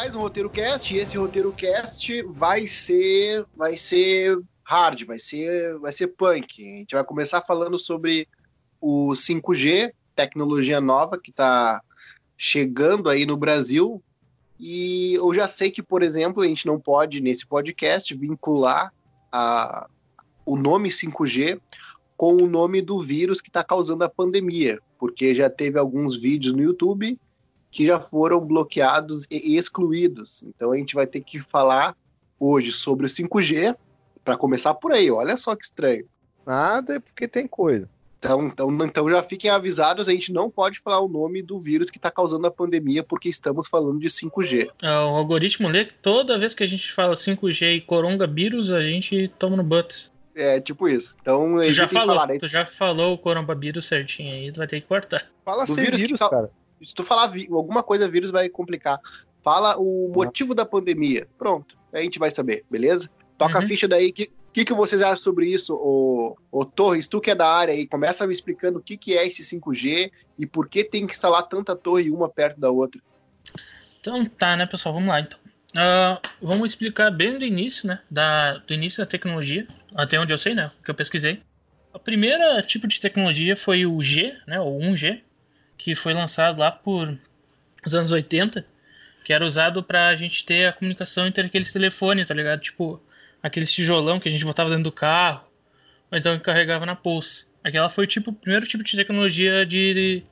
mais um roteiro cast e esse roteiro cast vai ser vai ser hard, vai ser vai ser punk. A gente vai começar falando sobre o 5G, tecnologia nova que está chegando aí no Brasil. E eu já sei que, por exemplo, a gente não pode nesse podcast vincular a, o nome 5G com o nome do vírus que está causando a pandemia, porque já teve alguns vídeos no YouTube que já foram bloqueados e excluídos. Então a gente vai ter que falar hoje sobre o 5G, para começar por aí. Olha só que estranho. Nada é porque tem coisa. Então, então, então já fiquem avisados, a gente não pode falar o nome do vírus que está causando a pandemia, porque estamos falando de 5G. É, o algoritmo lê que toda vez que a gente fala 5G e coronavírus, a gente toma no butts. É, tipo isso. Então, tu já falou, falar, né? tu já falou o coronavírus certinho aí, tu vai ter que cortar. Fala sem vírus, vírus cara se tu falar alguma coisa, vírus vai complicar. Fala o motivo da pandemia. Pronto. Aí a gente vai saber, beleza? Toca uhum. a ficha daí. O que, que, que vocês acham sobre isso, o, o Torres? Tu que é da área aí, começa me explicando o que, que é esse 5G e por que tem que instalar tanta torre uma perto da outra. Então tá, né, pessoal? Vamos lá então. Uh, vamos explicar bem do início, né? Da, do início da tecnologia, até onde eu sei, né? Que eu pesquisei. A primeira tipo de tecnologia foi o G, né? O 1G, que foi lançado lá por os anos 80, que era usado para a gente ter a comunicação entre aqueles telefones, tá ligado? Tipo, aqueles tijolão que a gente botava dentro do carro, ou então que carregava na bolsa. Aquela foi tipo, o primeiro tipo de tecnologia de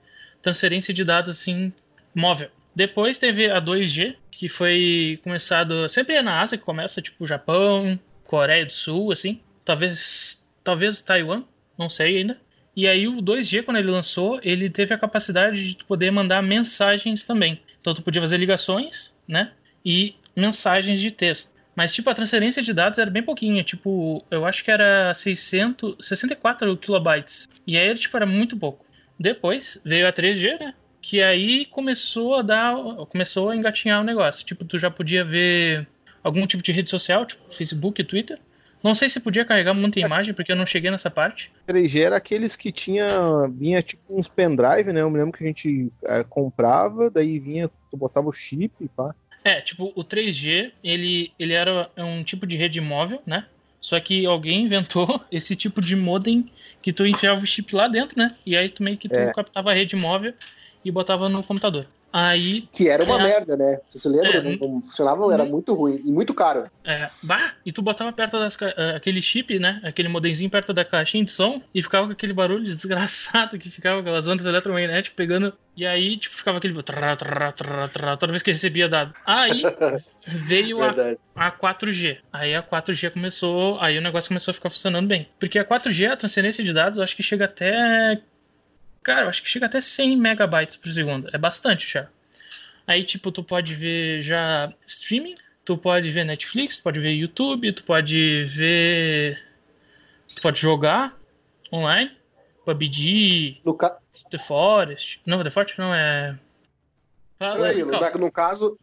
transferência de dados assim, móvel. Depois teve a 2G, que foi começado. Sempre é na Ásia que começa, tipo Japão, Coreia do Sul, assim. Talvez. Talvez Taiwan, não sei ainda. E aí o 2G, quando ele lançou, ele teve a capacidade de poder mandar mensagens também. Então tu podia fazer ligações, né? E mensagens de texto. Mas, tipo, a transferência de dados era bem pouquinha. Tipo, eu acho que era 600, 64 kilobytes. E aí, tipo, era muito pouco. Depois veio a 3G, né? Que aí começou a dar... Começou a engatinhar o negócio. Tipo, tu já podia ver algum tipo de rede social, tipo Facebook Twitter. Não sei se podia carregar muita imagem, porque eu não cheguei nessa parte. 3G era aqueles que tinha vinha tipo uns pendrive, né? Eu me lembro que a gente é, comprava, daí vinha, tu botava o chip e pá. É, tipo, o 3G, ele, ele era um tipo de rede móvel, né? Só que alguém inventou esse tipo de modem que tu enfiava o chip lá dentro, né? E aí tu meio que tu é. captava a rede móvel e botava no computador. Aí. Que era uma é, merda, né? Você se lembra? É, não, não, funcionava, era muito ruim e muito caro. É, bah, e tu botava perto das, uh, aquele chip, né? Aquele modemzinho perto da caixinha de som e ficava com aquele barulho desgraçado que ficava aquelas ondas eletromagnéticas pegando. E aí, tipo, ficava aquele. Trá, trá, trá, trá, toda vez que recebia dado. Aí veio a, a 4G. Aí a 4G começou. Aí o negócio começou a ficar funcionando bem. Porque a 4G, a transferência de dados, eu acho que chega até Cara, eu acho que chega até 100 megabytes por segundo. É bastante já. Aí, tipo, tu pode ver já streaming, tu pode ver Netflix, tu pode ver YouTube, tu pode ver. Tu pode jogar online. PUBG, no ca... The Forest. Não, The Forest não é. Tranquilo, no caso,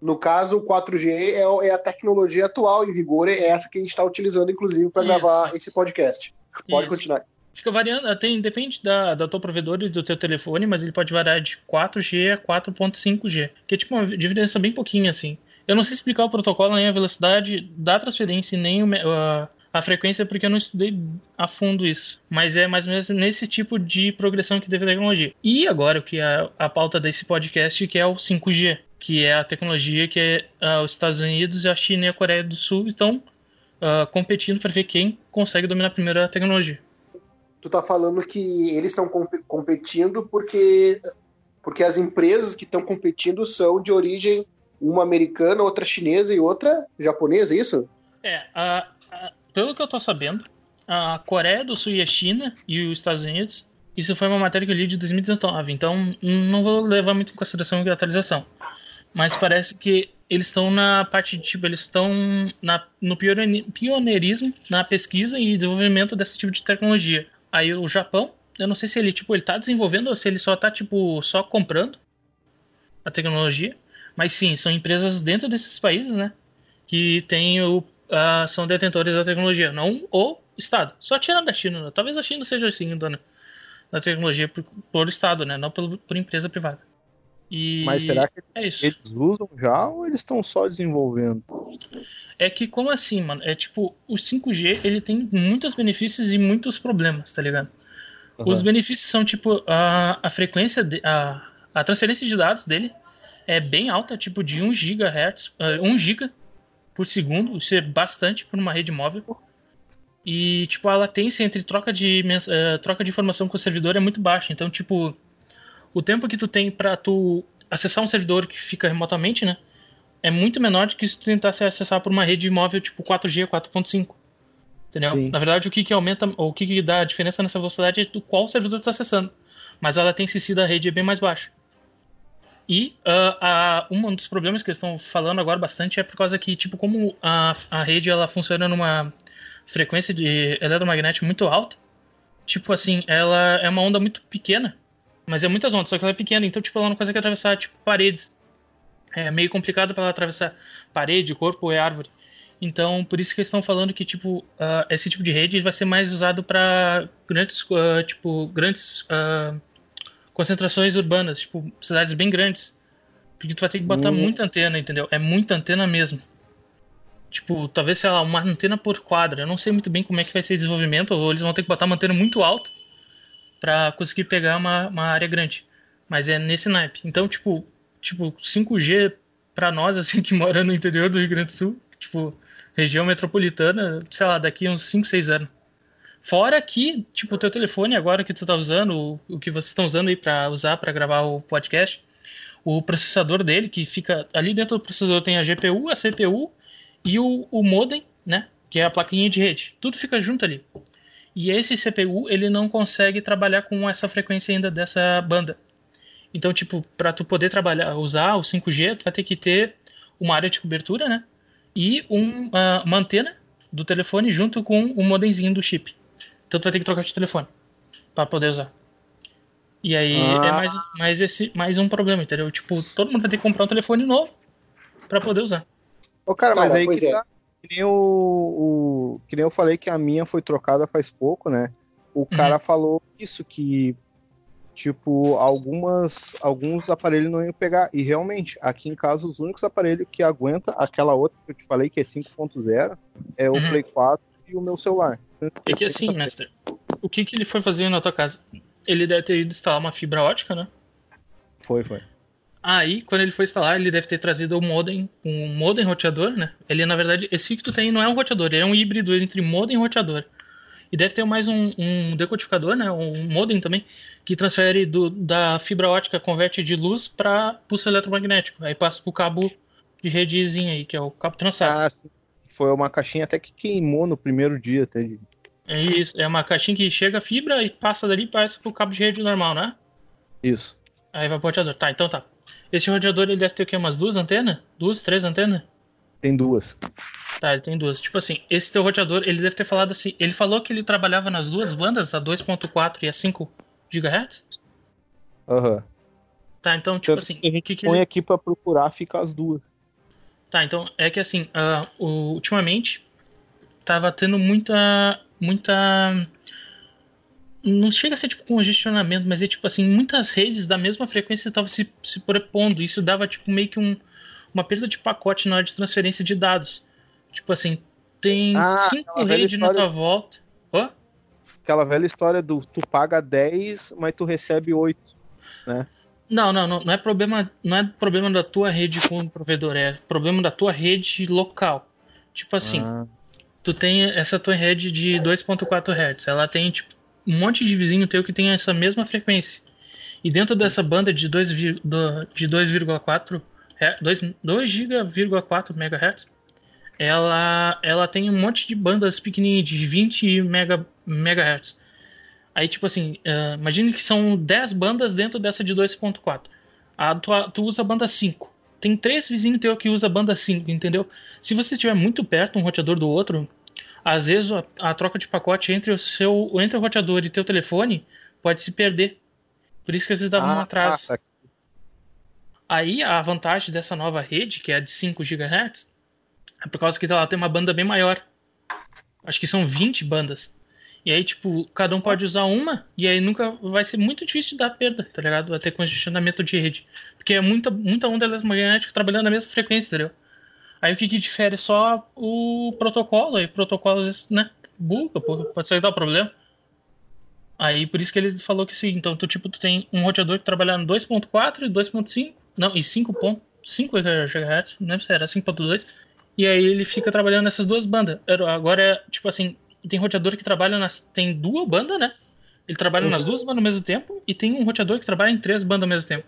no caso, o 4G é, é, a tecnologia atual em vigor, é essa que a gente está utilizando, inclusive, para gravar esse podcast. Pode Isso. continuar. Fica variando, tem, depende da, da tua provedor e do teu telefone, mas ele pode variar de 4G a 4.5G, que é tipo uma diferença bem pouquinha, assim. Eu não sei explicar o protocolo nem a velocidade da transferência nem o, a, a frequência, porque eu não estudei a fundo isso. Mas é mais ou menos nesse tipo de progressão que teve a tecnologia. E agora, o que é a pauta desse podcast, que é o 5G, que é a tecnologia que uh, os Estados Unidos, a China e a Coreia do Sul estão uh, competindo para ver quem consegue dominar primeiro a tecnologia tu tá falando que eles estão comp competindo porque, porque as empresas que estão competindo são de origem uma americana, outra chinesa e outra japonesa, é isso? É, a, a, pelo que eu tô sabendo, a Coreia do Sul e a China e os Estados Unidos, isso foi uma matéria que eu li de 2019, então não vou levar muito em consideração a atualização. mas parece que eles estão na parte de, tipo, eles estão no pioneirismo, na pesquisa e desenvolvimento desse tipo de tecnologia. Aí o Japão, eu não sei se ele, tipo, ele tá desenvolvendo ou se ele só tá, tipo, só comprando a tecnologia. Mas sim, são empresas dentro desses países, né? Que tem o, uh, são detentores da tecnologia, não o Estado. Só tirando da China, né? talvez a China seja assim, dona da tecnologia por, por Estado, né? Não por, por empresa privada. E Mas será que é eles usam já ou eles estão só desenvolvendo? É que como assim, mano? É tipo, o 5G ele tem muitos benefícios e muitos problemas, tá ligado? Uhum. Os benefícios são tipo a, a frequência, de, a, a transferência de dados dele é bem alta, tipo de 1 GHz, uh, 1 GB por segundo, isso é bastante para uma rede móvel. E tipo a latência entre troca de uh, troca de informação com o servidor é muito baixa, então tipo o tempo que tu tem para tu acessar um servidor que fica remotamente, né? É muito menor do que se tu tentasse acessar por uma rede móvel tipo 4G, 4.5. Entendeu? Sim. Na verdade, o que, que aumenta, o que, que dá a diferença nessa velocidade é do qual servidor tu tá acessando. Mas a latência em si da rede é bem mais baixa. E uh, a, um dos problemas que eles estão falando agora bastante é por causa que, tipo, como a, a rede ela funciona numa frequência de eletromagnética muito alta, tipo assim, ela é uma onda muito pequena mas é muitas ondas, só que ela é pequena, então tipo, ela não consegue atravessar tipo, paredes. É meio complicado para ela atravessar parede, corpo é árvore. Então, por isso que eles estão falando que tipo, uh, esse tipo de rede vai ser mais usado para grandes, uh, tipo, grandes uh, concentrações urbanas, tipo, cidades bem grandes. Porque tu vai ter que botar hum. muita antena, entendeu? É muita antena mesmo. Tipo, talvez, sei lá, uma antena por quadra. Eu não sei muito bem como é que vai ser o desenvolvimento, ou eles vão ter que botar uma antena muito alta para conseguir pegar uma, uma área grande. Mas é nesse naipe. Então, tipo, tipo 5G para nós, assim, que mora no interior do Rio Grande do Sul, tipo, região metropolitana, sei lá, daqui uns 5, 6 anos. Fora que, tipo, o teu telefone agora que tu tá usando, o, o que vocês estão usando aí para usar para gravar o podcast, o processador dele, que fica ali dentro do processador tem a GPU, a CPU e o, o modem, né? Que é a plaquinha de rede. Tudo fica junto ali. E esse CPU ele não consegue trabalhar com essa frequência ainda dessa banda. Então, tipo, para tu poder trabalhar, usar o 5G, tu vai ter que ter uma área de cobertura, né? E um, uh, uma antena do telefone junto com o modemzinho do chip. Então tu vai ter que trocar de telefone para poder usar. E aí ah. é mais, mais, esse, mais um problema, entendeu? Tipo, todo mundo vai ter que comprar um telefone novo para poder usar. Ô, cara, mas aí que é. tá, que nem, o, o, que nem eu falei que a minha foi trocada faz pouco, né? O uhum. cara falou isso, que tipo, algumas, alguns aparelhos não iam pegar. E realmente, aqui em casa, os únicos aparelhos que aguenta aquela outra que eu te falei, que é 5.0, é o uhum. Play 4 e o meu celular. É que assim, mestre, o que, que ele foi fazer na tua casa? Ele deve ter ido instalar uma fibra ótica, né? Foi, foi. Aí, quando ele foi instalar, ele deve ter trazido o modem, um modem roteador, né? Ele, na verdade, esse que tu tem não é um roteador, ele é um híbrido entre modem e roteador. E deve ter mais um, um decodificador, né? Um modem também, que transfere do, da fibra ótica, converte de luz para pulso eletromagnético. Aí passa pro cabo de redezinha aí, que é o cabo trançado. Ah, foi uma caixinha até que queimou no primeiro dia, até. É isso, é uma caixinha que chega a fibra e passa dali e passa pro cabo de rede normal, né? Isso. Aí vai pro roteador. Tá, então tá. Esse roteador ele deve ter o quê? Umas duas antenas? Duas, três antenas? Tem duas. Tá, ele tem duas. Tipo assim, esse teu roteador, ele deve ter falado assim. Ele falou que ele trabalhava nas duas bandas, a 2.4 e a 5 GHz? Aham. Uhum. Tá, então, tipo Tanto assim. Que a gente que que põe ele... aqui pra procurar, fica as duas. Tá, então é que assim, uh, ultimamente tava tendo muita. muita não chega a ser tipo congestionamento, mas é tipo assim, muitas redes da mesma frequência estavam se, se propondo. Isso dava tipo meio que um, uma perda de pacote na hora de transferência de dados. Tipo assim, tem ah, cinco redes na tua volta. Oh? Aquela velha história do tu paga 10, mas tu recebe 8, né? Não, não, não, não é problema, não é problema da tua rede com o provedor, é problema da tua rede local. Tipo assim, ah. tu tem essa tua rede de 2.4 Hz, ela tem tipo um monte de vizinho teu que tem essa mesma frequência. E dentro dessa banda de 2,4 2,4 MHz, ela, ela tem um monte de bandas pequenininhas de 20 mega, MHz. Aí, tipo assim, uh, imagine que são 10 bandas dentro dessa de 2.4. A tu, tu usa a banda 5. tem três vizinhos teus que usa banda 5, entendeu? Se você estiver muito perto um roteador do outro, às vezes a, a, troca de pacote entre o seu entre o roteador e teu telefone pode se perder. Por isso que às vezes dá ah, um atraso. Aí a vantagem dessa nova rede, que é a de 5 GHz, é por causa que ela tem uma banda bem maior. Acho que são 20 bandas. E aí, tipo, cada um pode usar uma, e aí nunca vai ser muito difícil de dar perda, tá ligado? Vai ter congestionamento de rede. Porque é muita, muita onda eletromagnética trabalhando na mesma frequência, entendeu? Aí o que, que difere é só o protocolo, aí o protocolo, né, buga, pode ser que dá problema. Aí por isso que ele falou que sim. Então, tu, tipo, tu tem um roteador que trabalha no 2.4 e 2.5, não, e 5.5 GHz, não lembro se era 5.2. E aí ele fica trabalhando nessas duas bandas. Agora é, tipo assim, tem roteador que trabalha nas. Tem duas bandas, né? Ele trabalha uhum. nas duas bandas ao mesmo tempo. E tem um roteador que trabalha em três bandas ao mesmo tempo.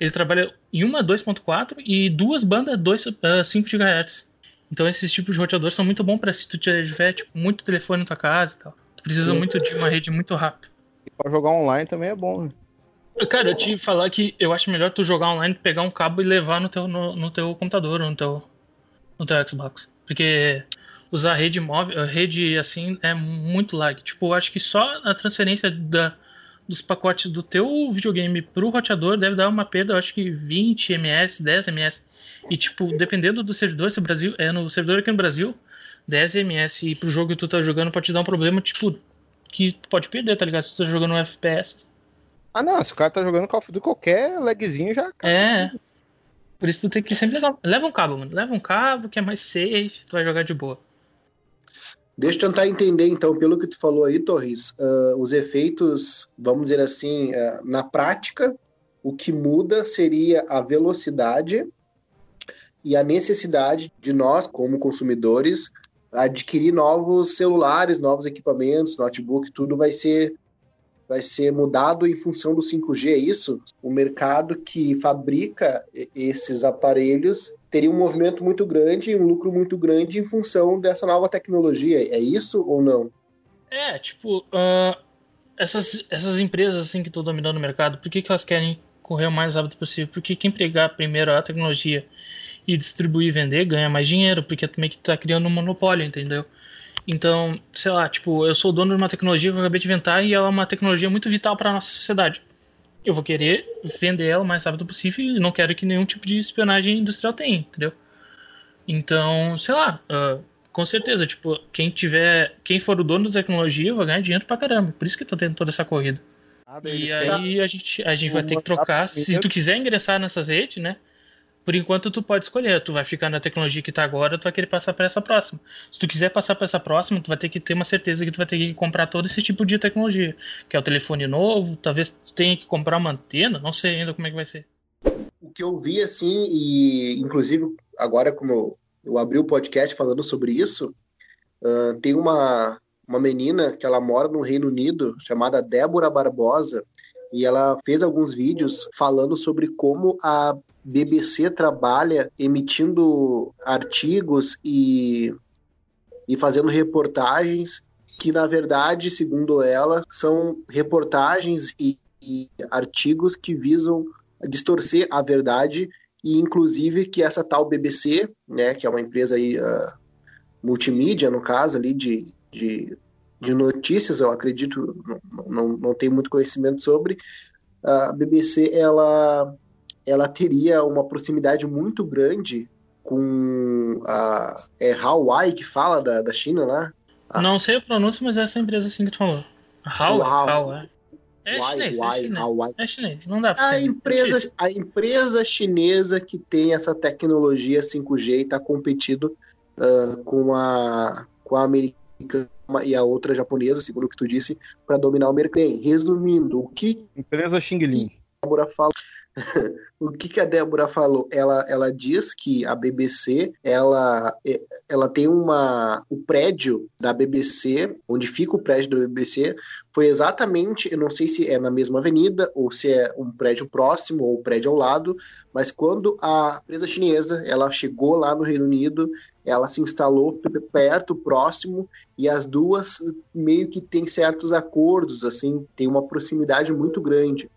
Ele trabalha em uma 2.4 e duas bandas 2, uh, 5 GHz. Então esses tipos de roteadores são muito bons para se tu tiver tipo, muito telefone na tua casa e tal. Tu precisa muito de uma rede muito rápida. E pra jogar online também é bom, né? Cara, eu te falar que eu acho melhor tu jogar online, pegar um cabo e levar no teu, no, no teu computador, no teu, no teu Xbox. Porque usar rede móvel, rede assim, é muito lag. Tipo, eu acho que só a transferência da, dos pacotes do teu videogame pro roteador deve dar uma perda, eu acho que 20 ms, 10 ms. E, tipo, dependendo do servidor, se o Brasil, é no servidor aqui no Brasil, 10 ms e pro jogo que tu tá jogando pode te dar um problema, tipo, que tu pode perder, tá ligado? Se tu tá jogando um FPS. Ah, não, se o cara tá jogando Call of Duty, qualquer lagzinho já. É. Por isso tu tem que sempre levar. Leva um cabo, mano. Leva um cabo que é mais safe, tu vai jogar de boa. Deixa eu tentar entender, então, pelo que tu falou aí, Torres, uh, os efeitos, vamos dizer assim, uh, na prática, o que muda seria a velocidade e a necessidade de nós, como consumidores, adquirir novos celulares, novos equipamentos, notebook, tudo vai ser vai ser mudado em função do 5G, é isso? O mercado que fabrica esses aparelhos teria um movimento muito grande, um lucro muito grande em função dessa nova tecnologia. É isso ou não? É, tipo, uh, essas, essas empresas assim que estão dominando o mercado, por que, que elas querem correr o mais rápido possível? Porque quem pegar primeiro a tecnologia e distribuir e vender ganha mais dinheiro, porque também que está criando um monopólio, entendeu? Então, sei lá, tipo, eu sou dono de uma tecnologia que eu acabei de inventar e ela é uma tecnologia muito vital para a nossa sociedade. Eu vou querer vender ela o mais rápido possível e não quero que nenhum tipo de espionagem industrial tenha, entendeu? Então, sei lá, uh, com certeza, tipo, quem tiver, quem for o dono da tecnologia vai ganhar dinheiro pra caramba. Por isso que tá tendo toda essa corrida. Ah, e aí a gente, a gente vai ter que trocar. Se tu quiser ingressar nessas redes, né? Por enquanto tu pode escolher, tu vai ficar na tecnologia que tá agora, tu vai querer passar para essa próxima. Se tu quiser passar para essa próxima, tu vai ter que ter uma certeza que tu vai ter que comprar todo esse tipo de tecnologia, que é o telefone novo, talvez tu tenha que comprar uma antena, não sei ainda como é que vai ser. O que eu vi assim, e inclusive agora como eu, abri o podcast falando sobre isso, uh, tem uma, uma menina que ela mora no Reino Unido, chamada Débora Barbosa, e ela fez alguns vídeos falando sobre como a BBC trabalha emitindo artigos e, e fazendo reportagens que, na verdade, segundo ela, são reportagens e, e artigos que visam distorcer a verdade e, inclusive, que essa tal BBC, né, que é uma empresa aí, uh, multimídia, no caso, ali, de, de, de notícias, eu acredito, não, não, não tenho muito conhecimento sobre, a BBC, ela ela teria uma proximidade muito grande com a é Huawei que fala da, da China lá. A... Não sei a pronúncia, mas é essa empresa assim que tu falou. Huawei. É chinês, é chinês. É chinês, não dá pra a empresa, a empresa chinesa que tem essa tecnologia 5G e está competindo uh, com a com a americana e a outra japonesa, segundo o que tu disse, para dominar o mercado. Bem, resumindo, o que empresa Xing Ling. Fala o que, que a Débora falou? Ela, ela diz que a BBC ela, é, ela tem uma. O prédio da BBC, onde fica o prédio da BBC, foi exatamente, eu não sei se é na mesma avenida, ou se é um prédio próximo, ou um prédio ao lado, mas quando a empresa chinesa ela chegou lá no Reino Unido, ela se instalou perto, próximo, e as duas meio que têm certos acordos, assim, tem uma proximidade muito grande.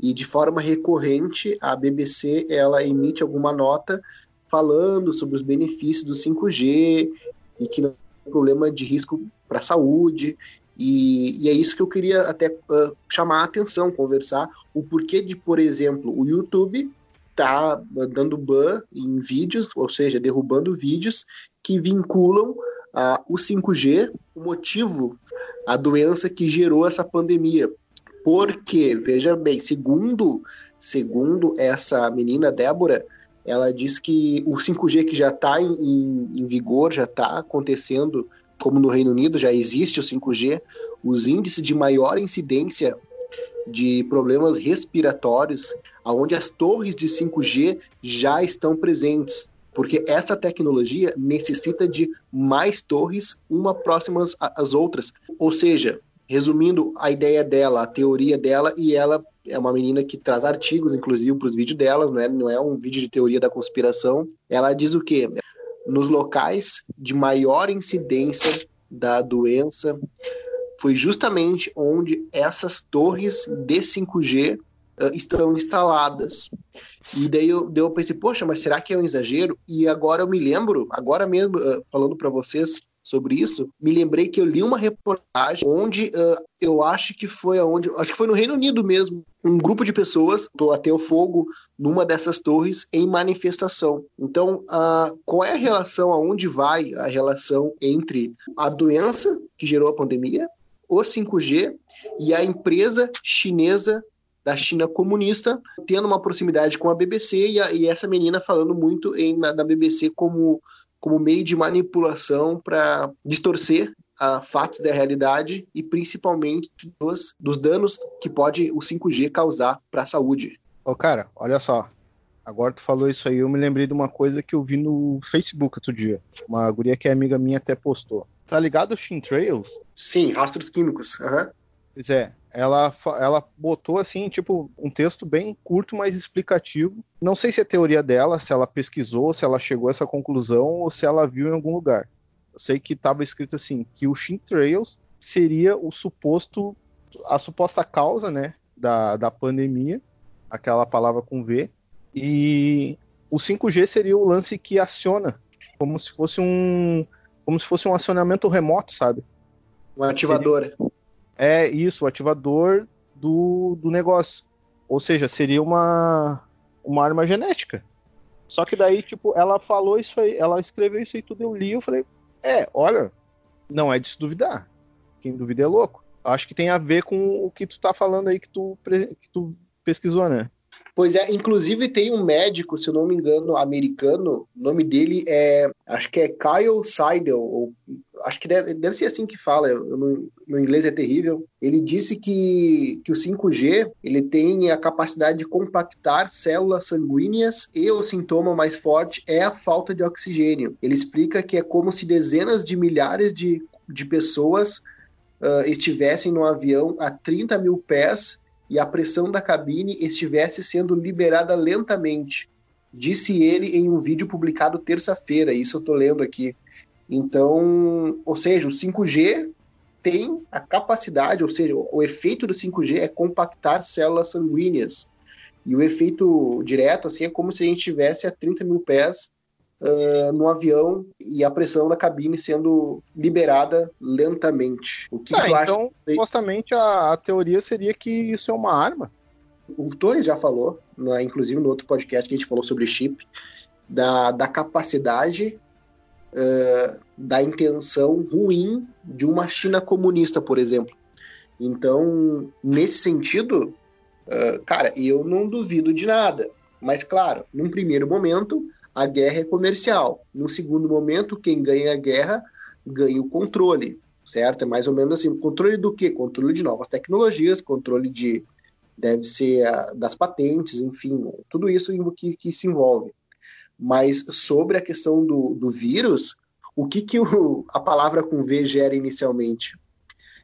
E de forma recorrente a BBC ela emite alguma nota falando sobre os benefícios do 5G e que não tem problema de risco para a saúde. E, e, é isso que eu queria até uh, chamar a atenção, conversar o porquê de, por exemplo, o YouTube tá dando ban em vídeos, ou seja, derrubando vídeos que vinculam uh, o 5G, o motivo, a doença que gerou essa pandemia. Porque, veja bem, segundo, segundo essa menina Débora, ela diz que o 5G que já está em, em, vigor, já está acontecendo, como no Reino Unido já existe o 5G, os índices de maior incidência de problemas respiratórios, aonde as torres de 5G já estão presentes, porque essa tecnologia necessita de mais torres, uma próximas às outras. Ou seja, resumindo a ideia dela, a teoria dela, e ela é uma menina que traz artigos, inclusive, para os vídeos delas, não é, não é um vídeo de teoria da conspiração. Ela diz o quê? Nos locais de maior incidência da doença, foi justamente onde essas torres de 5G uh, estão instaladas. E daí eu, daí eu pensei, poxa, mas será que é um exagero? E agora eu me lembro, agora mesmo, uh, falando para vocês, sobre isso, me lembrei que eu li uma reportagem onde uh, eu acho que foi aonde, acho que foi no Reino Unido mesmo, um grupo de pessoas até o fogo numa dessas torres em manifestação. Então, uh, qual é a relação, aonde vai a relação entre a doença que gerou a pandemia, o 5G e a empresa chinesa da China comunista, tendo uma proximidade com a BBC e, a, e essa menina falando muito em, na, na BBC como como meio de manipulação para distorcer a fatos da realidade e principalmente dos, dos danos que pode o 5G causar para a saúde. Ô, cara, olha só. Agora tu falou isso aí, eu me lembrei de uma coisa que eu vi no Facebook outro dia. Uma guria que é amiga minha até postou. Tá ligado os Trails? Sim, rastros químicos. Uhum. Pois é, ela, ela botou assim, tipo, um texto bem curto, mas explicativo. Não sei se é teoria dela, se ela pesquisou, se ela chegou a essa conclusão ou se ela viu em algum lugar. Eu sei que estava escrito assim, que o Trails seria o suposto, a suposta causa, né, da, da pandemia, aquela palavra com V, e o 5G seria o lance que aciona, como se fosse um, como se fosse um acionamento remoto, sabe? Um ativador. Seria é isso, o ativador do, do negócio. Ou seja, seria uma, uma arma genética. Só que daí, tipo, ela falou isso aí, ela escreveu isso aí tudo, eu li, eu falei, é, olha, não é de se duvidar. Quem duvida é louco. Acho que tem a ver com o que tu tá falando aí que tu, que tu pesquisou, né? Pois é, inclusive tem um médico, se eu não me engano, americano, o nome dele é, acho que é Kyle Seidel, ou, acho que deve, deve ser assim que fala, no, no, inglês é terrível. Ele disse que, que o 5G ele tem a capacidade de compactar células sanguíneas e o sintoma mais forte é a falta de oxigênio. Ele explica que é como se dezenas de milhares de, de pessoas uh, estivessem no avião a 30 mil pés e a pressão da cabine estivesse sendo liberada lentamente. Disse ele em um vídeo publicado terça-feira, isso eu estou lendo aqui. Então, ou seja, o 5G tem a capacidade, ou seja, o efeito do 5G é compactar células sanguíneas. E o efeito direto, assim, é como se a gente estivesse a 30 mil pés uh, no avião e a pressão da cabine sendo liberada lentamente. O que, ah, tu então, acha? supostamente a, a, teoria seria que isso é uma arma. O Torres já falou, inclusive no outro podcast que a gente falou sobre chip, da, da capacidade uh, da intenção ruim de uma China comunista, por exemplo. Então, nesse sentido, uh, cara, eu não duvido de nada. Mas, claro, num primeiro momento, a guerra é comercial. No segundo momento, quem ganha a guerra ganha o controle, certo? É mais ou menos assim. Controle do quê? Controle de novas tecnologias, controle de. deve ser a, das patentes, enfim, tudo isso que, que se envolve. Mas sobre a questão do, do vírus, o que, que o, a palavra com V gera inicialmente?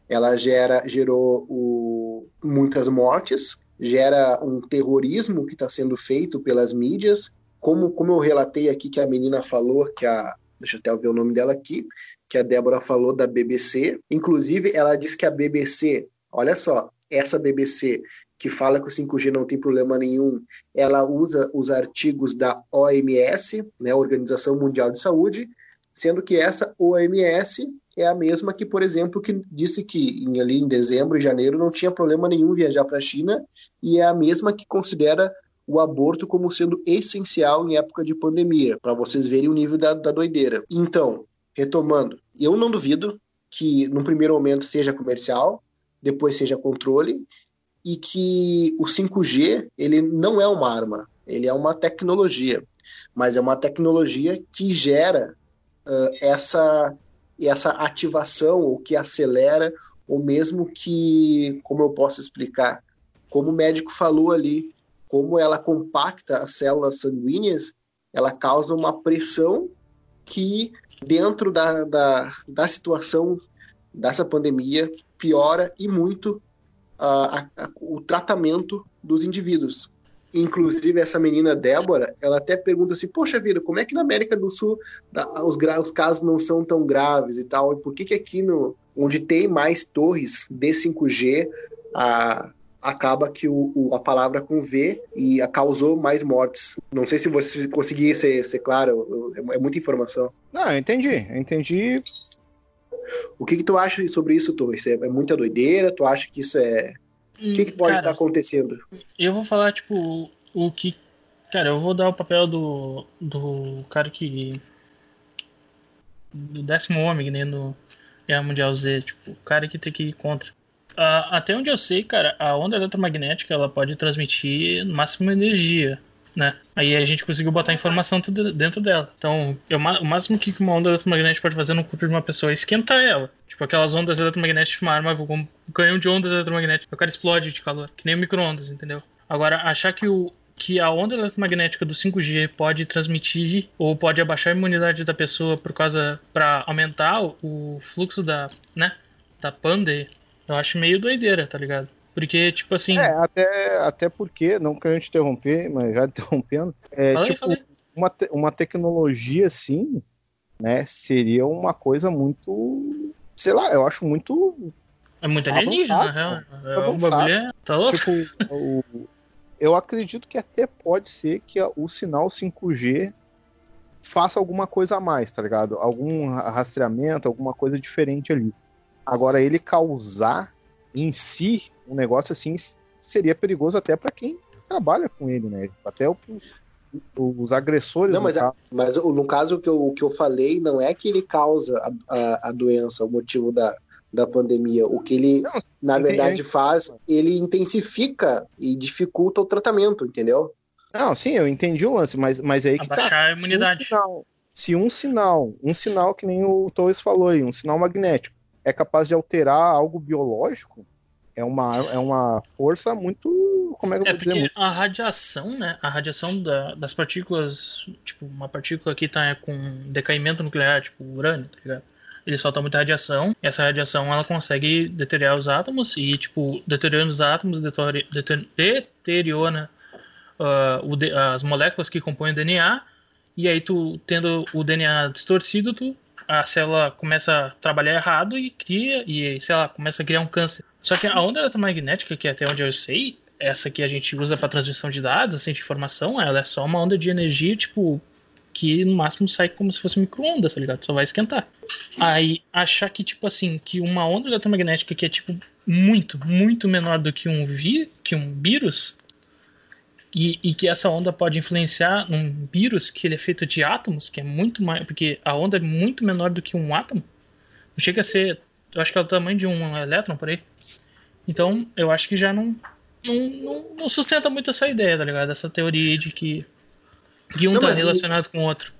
Ela gera, gerou o, muitas mortes, gera um terrorismo que está sendo feito pelas mídias, como, como eu relatei aqui que a menina falou, que a. Deixa eu até ver o nome dela aqui, que a Débora falou da BBC. Inclusive, ela disse que a BBC, olha só, essa BBC que fala que o 5G não tem problema nenhum, ela usa os artigos da OMS, né, Organização Mundial de Saúde, sendo que essa OMS é a mesma que, por exemplo, que disse que em, ali em dezembro e janeiro não tinha problema nenhum viajar para a China e é a mesma que considera o aborto como sendo essencial em época de pandemia, para vocês verem o nível da, da doideira. Então, retomando, eu não duvido que no primeiro momento seja comercial, depois seja controle e que o 5G ele não é uma arma, ele é uma tecnologia, mas é uma tecnologia que gera uh, essa essa ativação ou que acelera ou mesmo que, como eu posso explicar, como o médico falou ali, como ela compacta as células sanguíneas, ela causa uma pressão que dentro da, da, da situação dessa pandemia piora e muito a, a, o tratamento dos indivíduos. Inclusive, essa menina Débora, ela até pergunta assim: Poxa vida, como é que na América do Sul os, os casos não são tão graves e tal? E por que, que aqui, no, onde tem mais torres de 5G, a, acaba que o, o, a palavra com V e a causou mais mortes? Não sei se você conseguir ser, ser claro, é, é muita informação. Não, eu entendi, eu entendi o que, que tu acha sobre isso, Torres? É, é muita doideira? Tu acha que isso é. O que, que pode estar acontecendo? Eu vou falar, tipo, o que. Cara, eu vou dar o papel do. do cara que. do décimo homem, né? No Guerra Mundial Z. Tipo, o cara que tem que ir contra. Uh, até onde eu sei, cara, a onda eletromagnética ela pode transmitir no máximo energia né? Aí a gente conseguiu botar informação dentro dela. Então, eu, o máximo que uma onda eletromagnética pode fazer no corpo de uma pessoa é esquentar ela. Tipo aquelas ondas eletromagnéticas de uma arma, um canhão de ondas eletromagnéticas. O cara explode de calor, que nem o micro-ondas, entendeu? Agora, achar que o, que a onda eletromagnética do 5G pode transmitir ou pode abaixar a imunidade da pessoa por causa para aumentar o fluxo da, né, da pande, eu acho meio doideira, tá ligado? Porque, tipo assim. É, até, até porque, não querendo te interromper, mas já interrompendo, é falei, tipo, falei. Uma, te, uma tecnologia assim, né, seria uma coisa muito. Sei lá, eu acho muito. É muito alienígena, na real. É, é. Tá louco? Tipo, o, eu acredito que até pode ser que o sinal 5G faça alguma coisa a mais, tá ligado? Algum rastreamento, alguma coisa diferente ali. Agora, ele causar em si um negócio assim seria perigoso até para quem trabalha com ele, né? Até o, os agressores. Não, mas, caso. mas no caso que eu, o que eu falei não é que ele causa a, a, a doença, o motivo da, da pandemia. O que ele, não, na verdade, faz, ele intensifica e dificulta o tratamento, entendeu? Não, sim, eu entendi o lance, mas, mas aí que Abaixar tá. a imunidade. Se um, sinal, se um sinal, um sinal que nem o Torres falou aí, um sinal magnético, é capaz de alterar algo biológico, é uma, é uma força muito. Como é que eu é vou dizer? Muito... A radiação, né? A radiação da, das partículas. Tipo, uma partícula que tá com decaimento nuclear, tipo urânio, tá ligado? Ele solta muita radiação. E essa radiação ela consegue deteriorar os átomos. E, tipo, deteriorando os átomos, deteriora uh, o, as moléculas que compõem o DNA. E aí, tu tendo o DNA distorcido, tu a célula começa a trabalhar errado e cria, e sei lá, começa a criar um câncer. Só que a onda eletromagnética, que é até onde eu sei, essa que a gente usa para transmissão de dados, assim, de informação, ela é só uma onda de energia, tipo, que no máximo sai como se fosse micro-ondas, tá ligado? Só vai esquentar. Aí, achar que, tipo assim, que uma onda eletromagnética que é, tipo, muito, muito menor do que um, vi que um vírus, e, e, que essa onda pode influenciar um vírus que ele é feito de átomos, que é muito mais. Porque a onda é muito menor do que um átomo. Não chega a ser. Eu acho que é o tamanho de um elétron por aí. Então, eu acho que já não, não, não, sustenta muito essa ideia, tá ligado? Essa teoria de que, que um não, tá relacionado com o outro.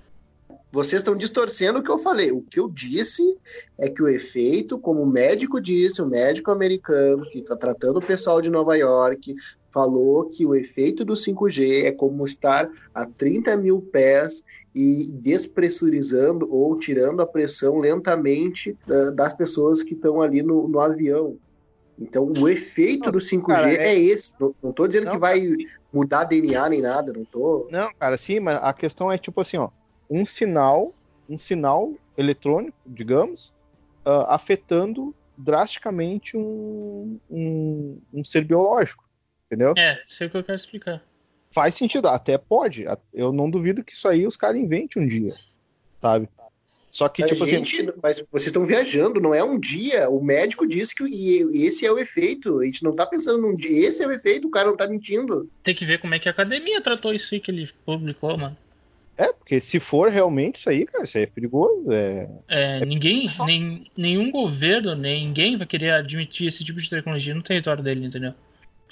Vocês estão distorcendo o que eu falei. O que eu disse é que o efeito, como o médico disse, o médico americano que está tratando o pessoal de Nova York, falou que o efeito do 5G é como estar a 30 mil pés e despressurizando ou tirando a pressão lentamente das pessoas que estão ali no, no avião. Então, o efeito do 5G cara, é... é... esse. Não, não tô dizendo não, que vai cara, mudar DNA nem nada, não tô. Não, cara, sim, mas a questão é tipo assim, ó, um sinal, um sinal eletrônico, digamos, uh, afetando drasticamente um, um, um, ser biológico, Entendeu? É, isso é o que eu quero explicar. Faz sentido, até pode. Eu não duvido que isso aí os caras inventem um dia, sabe? Só que, mas, tipo assim, gente, assim. Mas vocês estão viajando, não é um dia. O médico disse que esse é o efeito. A gente não tá pensando num dia. Esse é o efeito, o cara não tá mentindo. Tem que ver como é que a academia tratou isso aí que ele publicou, mano. É, porque se for realmente isso aí, cara, isso aí é perigoso. É, é ninguém, nem, nenhum governo, nem ninguém vai querer admitir esse tipo de tecnologia no território dele, entendeu?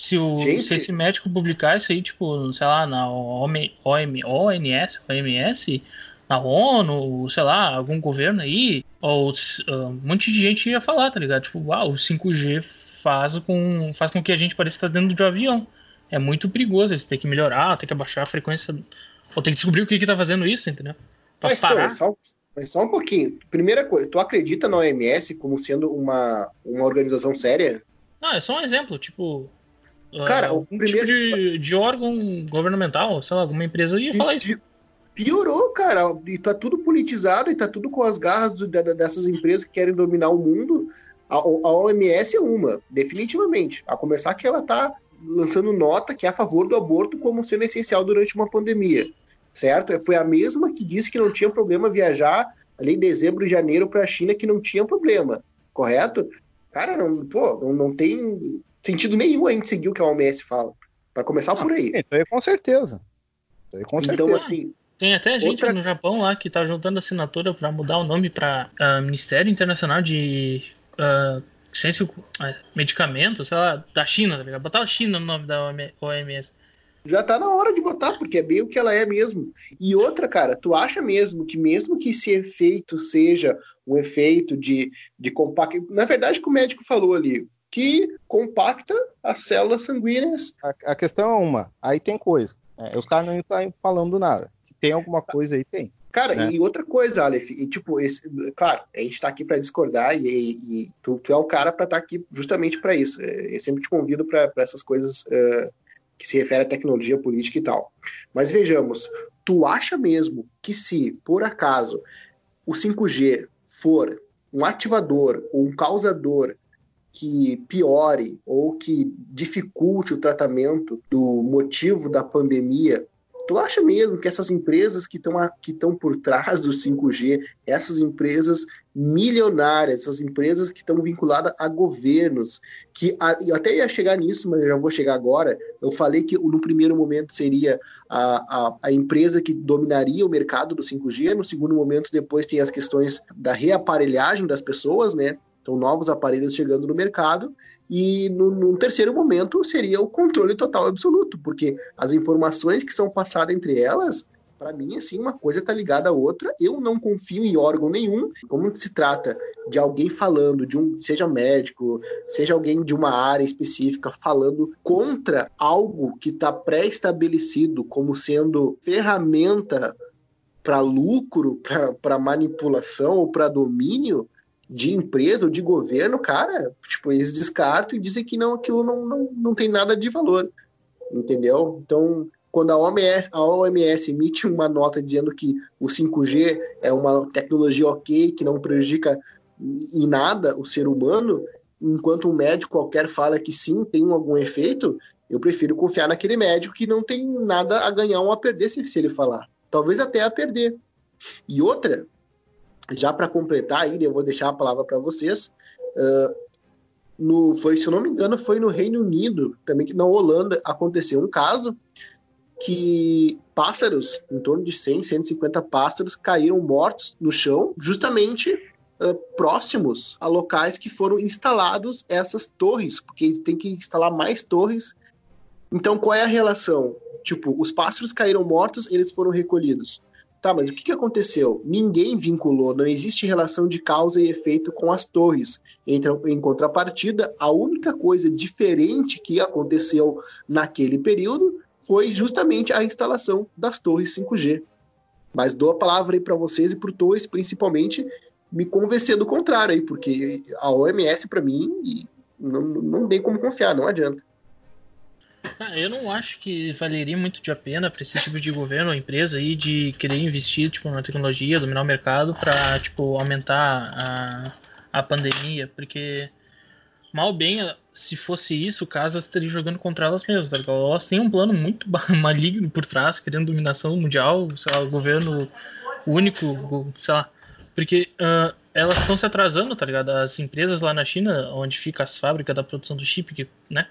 Se, o, Gente... se esse médico publicar isso aí, tipo, sei lá, na OM, OM, ONS, OMS, na ONU, sei lá, algum governo aí, ou uh, um monte de gente ia falar, tá ligado? Tipo, uau, o 5G faz com, faz com que a gente pareça estar dentro de um avião. É muito perigoso, eles têm que melhorar, tem que abaixar a frequência, ou tem que descobrir o que que tá fazendo isso, entendeu? Pra mas, parar. Então, só, mas só um pouquinho. Primeira coisa, tu acredita na OMS como sendo uma, uma organização séria? Não, é só um exemplo, tipo, Cara, uh, o primeiro... tipo de, de órgão governamental, sei lá, alguma empresa ia falar isso piorou, cara. E tá tudo politizado e tá tudo com as garras dessas empresas que querem dominar o mundo. A, a OMS é uma, definitivamente. A começar que ela tá lançando nota que é a favor do aborto como sendo essencial durante uma pandemia, certo? Foi a mesma que disse que não tinha problema viajar ali em dezembro e janeiro para a China, que não tinha problema, correto? Cara, não, pô, não, não tem sentido nenhum a gente seguir o que a OMS fala. Para começar por aí. Isso aí com certeza. Isso aí com então, certeza. Então, assim, tem até gente Outra... no Japão lá que tá juntando assinatura para mudar o nome para uh, ah, Ministério Internacional de uh, Ciência, uh, Medicamentos, sei lá, da China, tá ligado? Botar a China no nome da OMS. Já tá na hora de botar, porque é bem o que ela é mesmo. E outra, cara, tu acha mesmo que mesmo que esse efeito seja um efeito de, de compacto. Na verdade, o que o médico falou ali, que compacta as células sanguíneas. A, a questão é uma, aí tem coisa. É, os caras não estão falando nada tem alguma coisa aí, tem. Cara, né? e outra coisa, Aleph, e tipo, esse, claro, a gente tá aqui para discordar e, e, e tu, tu, é o cara para estar tá aqui justamente para isso. É, eu sempre te convido para essas coisas uh, que se refere à tecnologia política e tal. Mas vejamos, tu acha mesmo que se, por acaso, o 5G for um ativador ou um causador que piore ou que dificulte o tratamento do motivo da pandemia Tu acha mesmo que essas empresas que estão que por trás do 5G, essas empresas milionárias, essas empresas que estão vinculadas a governos, que a, eu até ia chegar nisso, mas eu já vou chegar agora. Eu falei que no primeiro momento seria a, a, a empresa que dominaria o mercado do 5G, no segundo momento, depois tem as questões da reaparelhagem das pessoas, né? Então, novos aparelhos chegando no mercado. E no, no, terceiro momento seria o controle total absoluto, porque as informações que são passadas entre elas, para mim, assim, uma coisa está ligada à outra. Eu não confio em órgão nenhum. Como se trata de alguém falando, de um, seja médico, seja alguém de uma área específica, falando contra algo que está pré-estabelecido como sendo ferramenta para lucro, para manipulação ou para domínio, de empresa ou de governo, cara, tipo, eles descartam e dizem que não, aquilo não, não, não tem nada de valor, entendeu? Então, quando a OMS, a OMS emite uma nota dizendo que o 5G é uma tecnologia ok, que não prejudica em nada o ser humano, enquanto um médico qualquer fala que sim, tem algum efeito, eu prefiro confiar naquele médico que não tem nada a ganhar ou a perder se, se ele falar. Talvez até a perder. E outra, já para completar ainda, eu vou deixar a palavra para vocês. Uh, no, foi, se eu não me engano, foi no Reino Unido, também que na Holanda aconteceu um caso que pássaros, em torno de 100, 150 pássaros, caíram mortos no chão, justamente uh, próximos a locais que foram instalados essas torres, porque têm que instalar mais torres. Então, qual é a relação? Tipo, os pássaros caíram mortos, eles foram recolhidos. Tá, mas o que, que aconteceu? Ninguém vinculou, não existe relação de causa e efeito com as torres. Em, em contrapartida, a única coisa diferente que aconteceu naquele período foi justamente a instalação das torres 5G. Mas dou a palavra aí para vocês e para o Torres, principalmente, me convencer do contrário aí, porque a OMS, para mim, não, não tem como confiar, não adianta. Eu não acho que valeria muito de a pena para esse tipo de governo ou empresa aí de querer investir tipo, na tecnologia, dominar o mercado para tipo, aumentar a, a pandemia, porque mal bem se fosse isso, casas estariam jogando contra elas mesmas. Tá elas têm um plano muito maligno por trás, querendo dominação mundial, sei lá, governo único, sei lá. Porque uh, elas estão se atrasando, tá ligado? As empresas lá na China, onde fica as fábricas da produção do chip, que, né?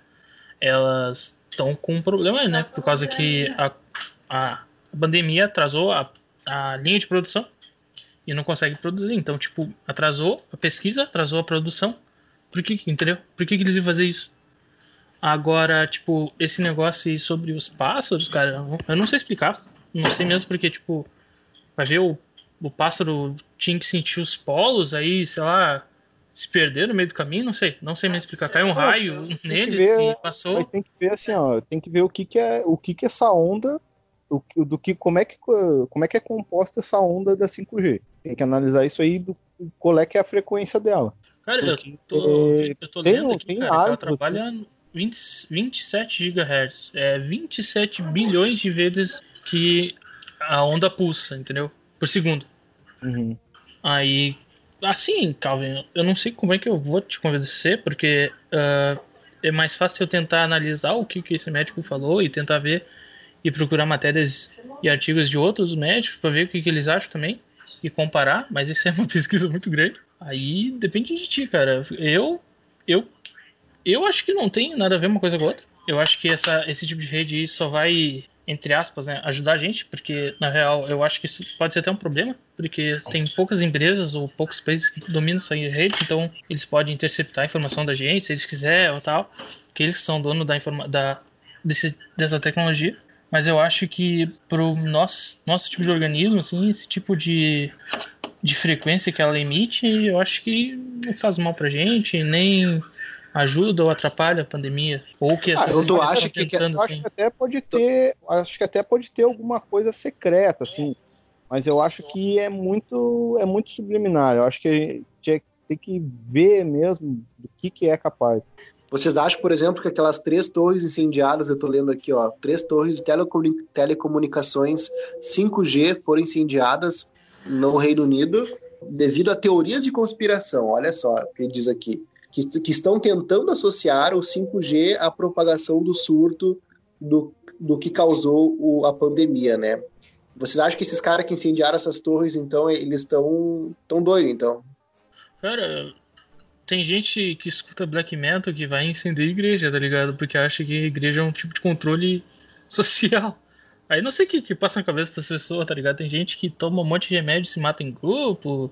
Elas estão com um problema, né? Por causa que a, a pandemia atrasou a, a linha de produção e não consegue produzir. Então, tipo, atrasou a pesquisa, atrasou a produção. Por que, entendeu? Por que, que eles iam fazer isso? Agora, tipo, esse negócio sobre os pássaros, cara, eu não sei explicar. Não sei mesmo porque, tipo, vai ver o, o pássaro tinha que sentir os polos, aí, sei lá, se perder no meio do caminho, não sei, não sei me explicar. Caiu um raio neles ver, e passou. Tem que ver assim, ó, tem que ver o que, que é o que, que é essa onda, o, do que como é que como é que é composta essa onda da 5G. Tem que analisar isso aí do qual é que é a frequência dela. Cara, Porque, eu tô, eu tô tem, lendo aqui, tem cara, ela trabalha 20, 27 GHz, é 27 bilhões de vezes que a onda pulsa, entendeu? Por segundo. Uhum. Aí, assim, Calvin, eu não sei como é que eu vou te convencer, porque uh, é mais fácil eu tentar analisar o que, que esse médico falou e tentar ver e procurar matérias e artigos de outros médicos para ver o que, que eles acham também e comparar, mas isso é uma pesquisa muito grande. Aí depende de ti, cara. Eu, eu, eu acho que não tem nada a ver uma coisa com a outra. Eu acho que essa, esse tipo de rede só vai entre aspas, né, ajudar a gente, porque na real eu acho que isso pode ser até um problema, porque tem poucas empresas ou poucos países que dominam essa rede, então eles podem interceptar a informação da gente, se eles quiserem ou tal, que eles são dono da, informa da desse, dessa tecnologia. Mas eu acho que pro nosso, nosso tipo de organismo, assim, esse tipo de, de frequência que ela emite, eu acho que não faz mal pra gente, nem ajuda ou atrapalha a pandemia? Ou que ah, eu tô, acho que, tentando, que, assim? acho que até pode ter, acho que até pode ter alguma coisa secreta, assim. Mas eu acho que é muito, é muito subliminar. Eu acho que a gente tem que ver mesmo do que, que é capaz. Vocês acham, por exemplo, que aquelas três torres incendiadas, eu tô lendo aqui, ó, três torres de telecomunicações 5G foram incendiadas no Reino Unido devido a teorias de conspiração. Olha só o que diz aqui que, que estão tentando associar o 5G à propagação do surto do, do que causou o, a pandemia, né? Vocês acham que esses caras que incendiaram essas torres, então, eles estão tão doidos, então? Cara, tem gente que escuta black metal que vai incender igreja, tá ligado? Porque acha que igreja é um tipo de controle social. Aí não sei o que, que passa na cabeça das pessoas, tá ligado? Tem gente que toma um monte de remédio e se mata em grupo.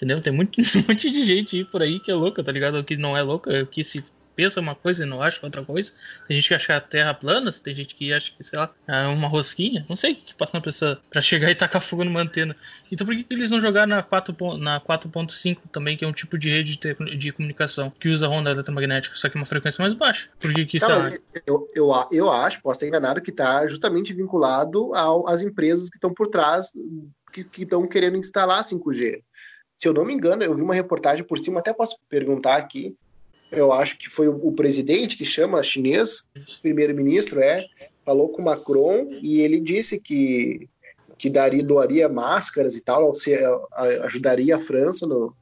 Entendeu? Tem muito, um monte de gente por aí que é louca, tá ligado? Que não é louca, que se pensa uma coisa e não acha outra coisa. Tem gente que acha a Terra plana, tem gente que acha que, sei lá, é uma rosquinha. Não sei o que passa na pessoa pra chegar e tacar fogo numa antena. Então por que, que eles não jogaram na 4.5 na 4.5 também, que é um tipo de rede de, de, comunicação que usa onda eletromagnética, só que uma frequência mais baixa? Por que, que isso tá, eu, eu, eu acho, posso estar enganado, que tá justamente vinculado ao, às empresas que estão por trás, que estão que querendo instalar 5G. Se eu não me engano, eu vi uma reportagem por cima, até posso perguntar aqui. Eu acho que foi o, o presidente que chama chinês, primeiro-ministro, é, falou com Macron e ele disse que que daria, doaria máscaras e tal, se, ajudaria a França no,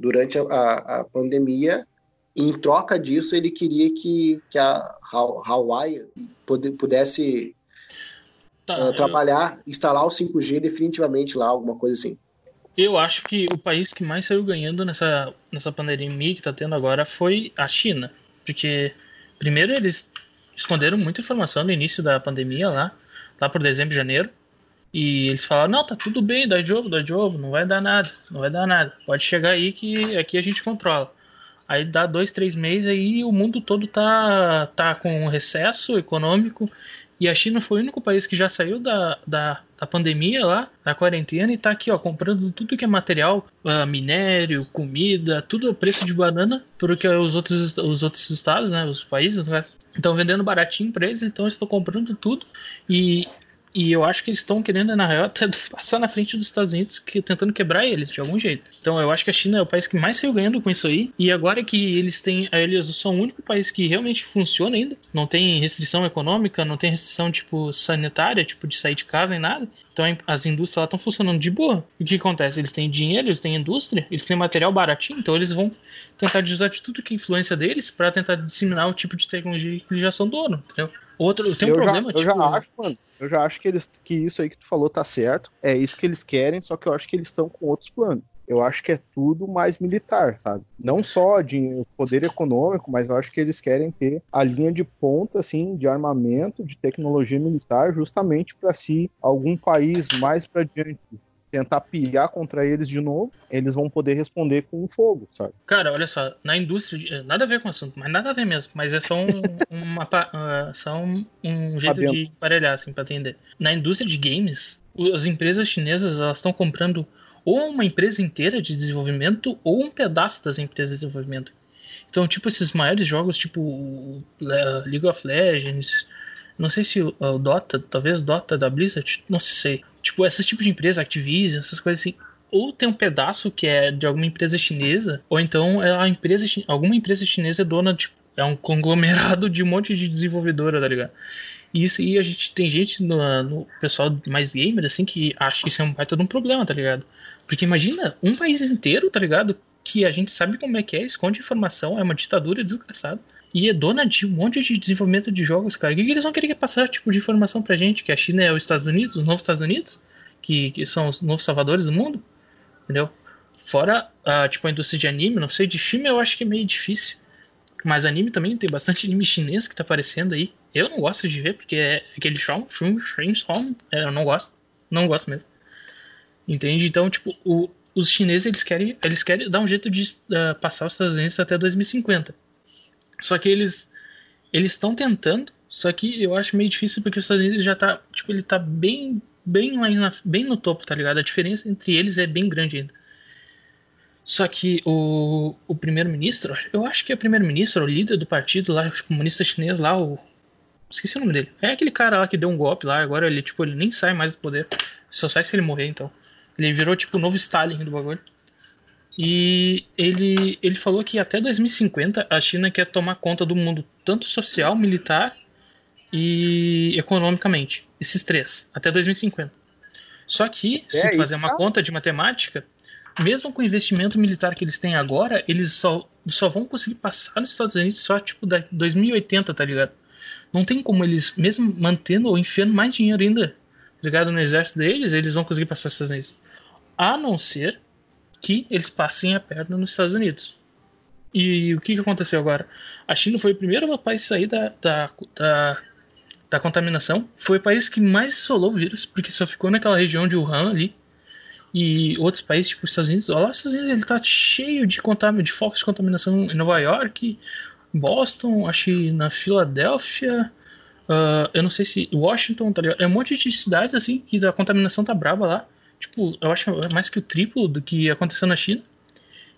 durante a, a, pandemia. E em troca disso, ele queria que, que a Hawaii pudesse tá, uh, trabalhar, eu... instalar o 5G definitivamente lá, alguma coisa assim. Eu acho que o país que mais saiu ganhando nessa, nessa pandemia que está tendo agora foi a China. Porque, primeiro, eles esconderam muita informação no início da pandemia lá, lá por dezembro janeiro. E eles falaram: não, tá tudo bem, dá jogo, dá jogo, não vai dar nada, não vai dar nada. Pode chegar aí que aqui a gente controla. Aí dá dois, três meses aí o mundo todo tá, tá com um recesso econômico e a China foi o único país que já saiu da, da, da pandemia lá, da quarentena, e tá aqui, ó, comprando tudo que é material, uh, minério, comida, tudo a preço de banana, porque os outros, os outros estados, né, os países, né, estão vendendo baratinho para eles, então eles estão comprando tudo. E, E eu acho que eles estão querendo, na real, até passar na frente dos Estados Unidos, que, tentando quebrar eles de algum jeito. Então eu acho que a China é o país que mais saiu ganhando com isso aí. E agora que eles têm. Eles são o único país que realmente funciona ainda. Não tem restrição econômica, não tem restrição, tipo, sanitária, tipo, de sair de casa nem nada. Então as indústrias lá estão funcionando de boa. E o que acontece? Eles têm dinheiro, eles têm indústria, eles têm material baratinho, então eles vão tentar usar de tudo que é influência deles para tentar disseminar o tipo de tecnologia que eles já são dono, entendeu? Outro, tem um eu problema, já, tipo... Eu já acho, mano, eu já acho que, eles, que isso aí que tu falou tá certo, é isso que eles querem, só que eu acho que eles estão com outros planos. Eu acho que é tudo mais militar, sabe? Não só de poder econômico, mas eu acho que eles querem ter a linha de ponta, assim, de armamento, de tecnologia militar, justamente para se algum país mais para diante tentar pilhar contra eles de novo, eles vão poder responder com fogo, sabe? Cara, olha só, na indústria, nada a ver com o assunto, mas nada a ver mesmo, mas é só um, uma, uh, só um, um jeito de emparelhar, assim, pra entender. Na indústria de games, as empresas chinesas, elas estão comprando ou uma empresa inteira de desenvolvimento ou um pedaço das empresas de desenvolvimento. Então, tipo, esses maiores jogos, tipo League of Legends, não sei se o Dota, talvez Dota da Blizzard, não sei. Tipo, esses tipos de empresa, Activision, essas coisas assim, ou tem um pedaço que é de alguma empresa chinesa, ou então é a empresa, alguma empresa chinesa é dona, tipo, é um conglomerado de um monte de desenvolvedora, tá ligado? E isso e a gente tem gente no, no pessoal mais gamer, assim, que acha que isso é um baita de um problema, tá ligado? Porque imagina um país inteiro, tá ligado? Que a gente sabe como é que é, esconde informação, é uma ditadura desgraçada. E é dona de um monte de desenvolvimento de jogos, cara. O que, que eles vão querer passar tipo de informação pra gente? Que a China é os Estados Unidos, os novos Estados Unidos? Que, que são os novos salvadores do mundo? Entendeu? Fora a, tipo, a indústria de anime, não sei, de filme eu acho que é meio difícil. Mas anime também tem bastante anime chinês que tá aparecendo aí. Eu não gosto de ver, porque é aquele Shum, Shum, é, eu não gosto. Não gosto mesmo. Entende? Então, tipo, o, os chineses eles querem, eles querem dar um jeito de uh, passar os Estados Unidos até 2050. Só que eles eles estão tentando, só que eu acho meio difícil porque os Estados Unidos já tá, tipo, ele tá bem bem lá na, bem no topo, tá ligado? A diferença entre eles é bem grande ainda. Só que o, o primeiro-ministro, eu acho que é o primeiro-ministro, o líder do partido lá, comunista chinês lá, o esqueci o nome dele. É aquele cara lá que deu um golpe lá, agora ele tipo, ele nem sai mais do poder. Só sai se ele morrer, então. Ele virou tipo o novo Stalin do bagulho. E ele, ele falou que até 2050 a China quer tomar conta do mundo, tanto social, militar e economicamente. Esses três, até 2050. Só que, se é, tu fazer uma conta de matemática, mesmo com o investimento militar que eles têm agora, eles só, só vão conseguir passar nos Estados Unidos só tipo da 2080, tá ligado? Não tem como eles, mesmo mantendo ou enfiando mais dinheiro ainda, tá ligado? No exército deles, eles vão conseguir passar nos Estados Unidos. A não ser que eles passem a perna nos Estados Unidos. E o que, que aconteceu agora? A China foi o primeiro país a sair da, da, da, da contaminação. Foi o país que mais isolou o vírus, porque só ficou naquela região de Wuhan ali. E outros países, tipo os Estados Unidos. Olha, os Estados Unidos ele tá cheio de, contam de focos de contaminação em Nova York, Boston, acho que na Filadélfia. Uh, eu não sei se Washington, tá ligado? É um monte de cidades assim que a contaminação tá brava lá tipo, eu acho mais que o triplo do que aconteceu na China.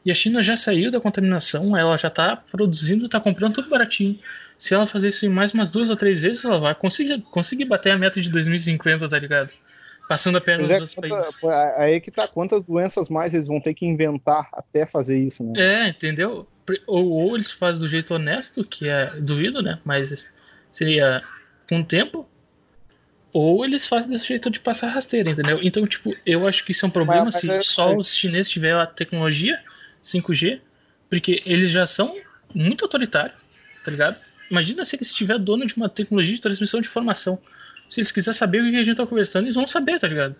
E a China já saiu da contaminação, ela já está produzindo, está comprando tudo baratinho. Se ela fazer isso mais umas duas ou três vezes, ela vai conseguir, conseguir bater a meta de 2050, tá ligado? Passando a perna nos é, outros países. Aí que tá, quantas doenças mais eles vão ter que inventar até fazer isso, né? É, entendeu? Ou, ou eles fazem do jeito honesto, que é duvido, né? Mas seria com o tempo, ou eles fazem desse jeito de passar rasteira, entendeu? Então, tipo, eu acho que isso é um problema mas, mas se é, só os chineses tiverem a tecnologia 5G, porque eles já são muito autoritários, tá ligado? Imagina se eles tiverem dono de uma tecnologia de transmissão de informação. Se eles quiserem saber o que a gente tá conversando, eles vão saber, tá ligado?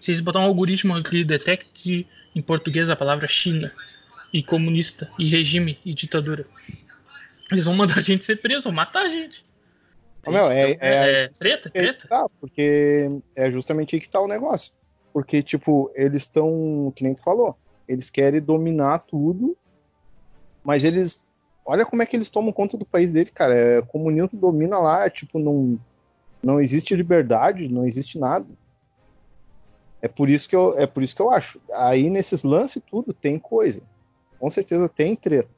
Se eles botar um algoritmo que detecte em português a palavra China, e comunista, e regime, e ditadura, eles vão mandar a gente ser preso, vão matar a gente. Meu, é, então, é, é, treta, treta. Tá, porque é justamente aí que tá o negócio. Porque, tipo, eles estão, que nem tu falou, eles querem dominar tudo, mas eles. Olha como é que eles tomam conta do país dele, cara. É, o comunismo domina lá, tipo, não, não existe liberdade, não existe nada. É por isso que eu, é por isso que eu acho. Aí nesses lances tudo tem coisa. Com certeza tem treta.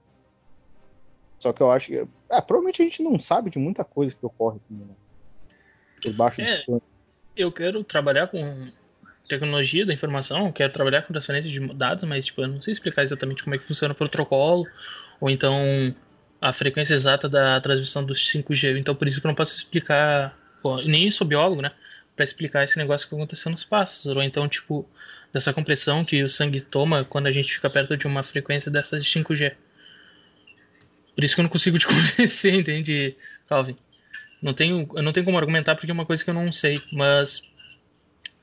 Só que eu acho que. É, provavelmente a gente não sabe de muita coisa que ocorre aqui, né? Por baixo é, dos eu quero trabalhar com tecnologia da informação, quero trabalhar com transferência de dados, mas tipo, eu não sei explicar exatamente como é que funciona o protocolo, ou então a frequência exata da transmissão do 5G. Então por isso que eu não posso explicar, pô, nem sou biólogo, né? Para explicar esse negócio que aconteceu nos pássaros, ou então tipo dessa compressão que o sangue toma quando a gente fica perto de uma frequência dessas de 5G. Por isso que eu não consigo te convencer, entende, Calvin? Não tenho, eu não tenho como argumentar porque é uma coisa que eu não sei, mas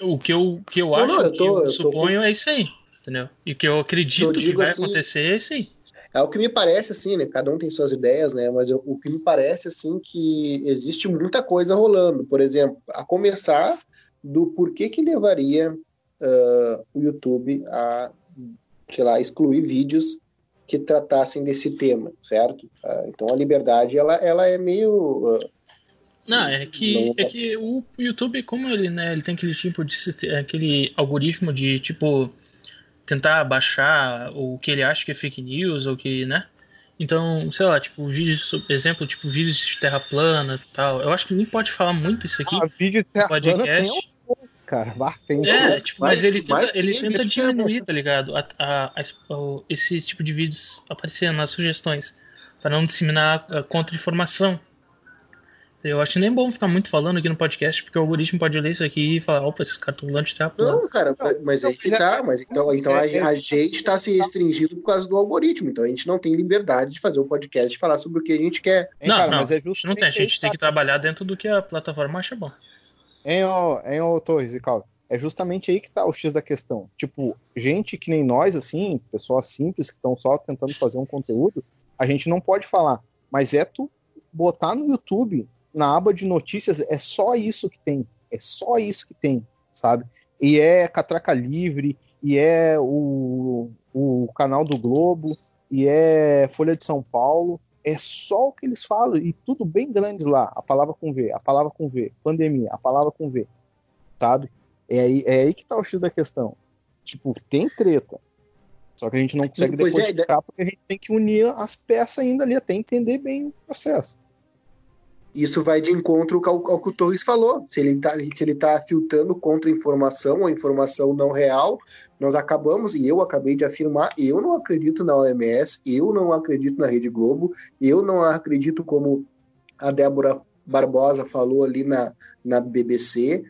o que eu, que eu não, acho, não, eu tô, que eu, eu suponho é isso aí, entendeu? E o que eu acredito que vai assim, acontecer é isso aí. É o que me parece, assim, né? Cada um tem suas ideias, né? Mas eu, o que me parece, assim, que existe muita coisa rolando. Por exemplo, a começar do porquê que levaria uh, o YouTube a, sei lá, excluir vídeos que tratassem desse tema, certo? Uh, então a liberdade, ela, ela é meio... Uh, não, é que, não... é que o YouTube, como ele, né, ele tem aquele tipo de aquele algoritmo de tipo tentar baixar o que ele acha que é fake news ou que, né? Então, sei lá, tipo, vídeos, exemplo, tipo, vídeos de terra plana e tal. Eu acho que nem pode falar muito isso aqui. Ah, vídeo de terra podcast. plana tem cara. Tem é, tipo, mas, mas ele tenta, ele tenta diminuir, tá ligado? A, a, a, esse tipo de vídeos aparecendo nas sugestões. para não disseminar contra-informação. Eu acho nem bom ficar muito falando aqui no podcast, porque o algoritmo pode ler isso aqui e falar, opa, esses caras estão de trapo. Não, cara, mas aí que tá, mas então, então a, a gente está se restringindo por causa do algoritmo, então a gente não tem liberdade de fazer um podcast e falar sobre o que a gente quer. Não, cara, não, mas é justo não tem, a gente tem que trabalhar dentro do que a plataforma acha bom. Em o, em o Torres e Caldo, é justamente aí que tá o X da questão. Tipo, gente que nem nós, assim, pessoas simples que estão só tentando fazer um conteúdo, a gente não pode falar, mas é tu botar no YouTube na aba de notícias é só isso que tem. É só isso que tem, sabe? E é Catraca Livre, e é o, o canal do Globo, e é Folha de São Paulo. É só o que eles falam, e tudo bem grande lá. A palavra com V, a palavra com V, pandemia, a palavra com V, sabe? É aí, é aí que tá o X da questão. Tipo, tem treta. Só que a gente não consegue depois é, decodificar porque a gente tem que unir as peças ainda ali até entender bem o processo. Isso vai de encontro ao, ao que o Torres falou. Se ele está se ele tá filtrando contra-informação ou informação não real, nós acabamos, e eu acabei de afirmar, eu não acredito na OMS, eu não acredito na Rede Globo, eu não acredito como a Débora Barbosa falou ali na, na BBC,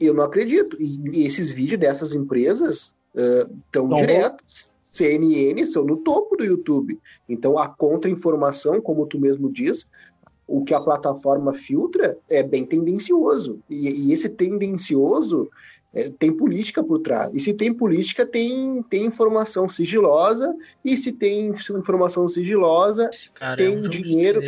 eu não acredito. E, e esses vídeos dessas empresas estão uh, diretos. CNN são no topo do YouTube. Então a contra-informação, como tu mesmo diz, o que a plataforma filtra é bem tendencioso. E, e esse tendencioso é, tem política por trás. E se tem política, tem, tem informação sigilosa. E se tem informação sigilosa, tem é um dinheiro.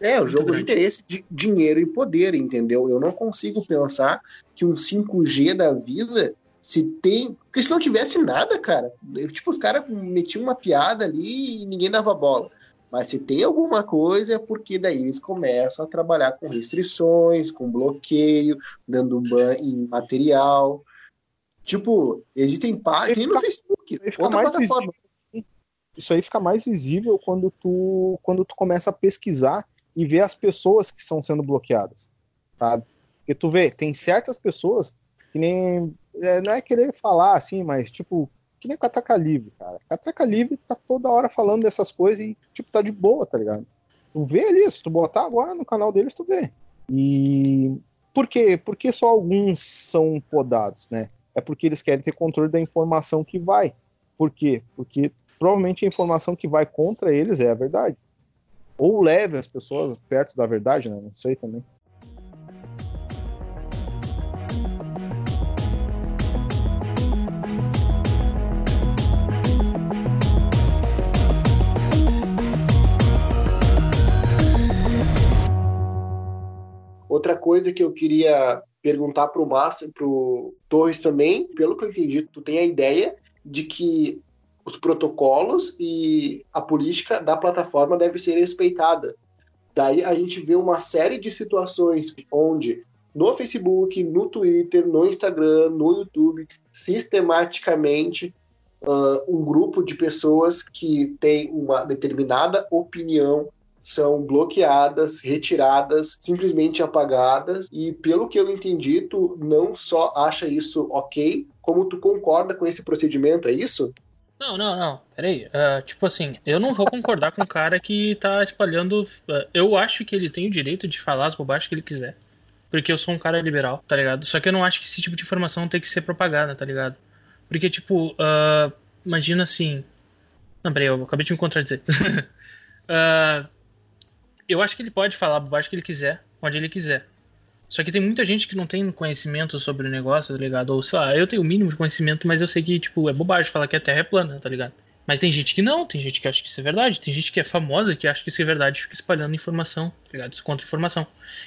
É, o jogo grande. de interesse de dinheiro e poder, entendeu? Eu não consigo pensar que um 5G da vida se tem. Porque se não tivesse nada, cara, tipo, os caras metiam uma piada ali e ninguém dava bola. Mas se tem alguma coisa é porque daí eles começam a trabalhar com restrições, com bloqueio, dando ban em material. Tipo, existem páginas no Facebook, outra plataforma. Visível. Isso aí fica mais visível quando tu, quando tu começa a pesquisar e ver as pessoas que estão sendo bloqueadas, sabe? Porque tu vê, tem certas pessoas que nem. É, não é querer falar assim, mas tipo, que nem Catraca Livre, cara. Catraca Livre tá toda hora falando dessas coisas e, tipo, tá de boa, tá ligado? Tu vê ali, se tu botar agora no canal deles, tu vê. E por quê? Porque só alguns são podados, né? É porque eles querem ter controle da informação que vai. Por quê? Porque provavelmente a informação que vai contra eles é a verdade. Ou leve as pessoas perto da verdade, né? Não sei também. Outra coisa que eu queria perguntar para o Márcio para o Torres também, pelo que eu entendi, tu tem a ideia de que os protocolos e a política da plataforma deve ser respeitada. Daí a gente vê uma série de situações onde no Facebook, no Twitter, no Instagram, no YouTube, sistematicamente uh, um grupo de pessoas que tem uma determinada opinião são bloqueadas, retiradas, simplesmente apagadas. E pelo que eu entendi, tu não só acha isso ok, como tu concorda com esse procedimento, é isso? Não, não, não. Peraí. Uh, tipo assim, eu não vou concordar com o cara que tá espalhando. Uh, eu acho que ele tem o direito de falar as bobagens que ele quiser. Porque eu sou um cara liberal, tá ligado? Só que eu não acho que esse tipo de informação tem que ser propagada, tá ligado? Porque, tipo, uh, imagina assim. Não, peraí, eu acabei de me contradizer. uh, eu acho que ele pode falar a bobagem que ele quiser, onde ele quiser. Só que tem muita gente que não tem conhecimento sobre o negócio, tá ligado? Ou sei lá, eu tenho o mínimo de conhecimento, mas eu sei que, tipo, é bobagem falar que a Terra é plana, tá ligado? Mas tem gente que não, tem gente que acha que isso é verdade, tem gente que é famosa que acha que isso é verdade e fica espalhando informação, tá ligado? Isso contra informação.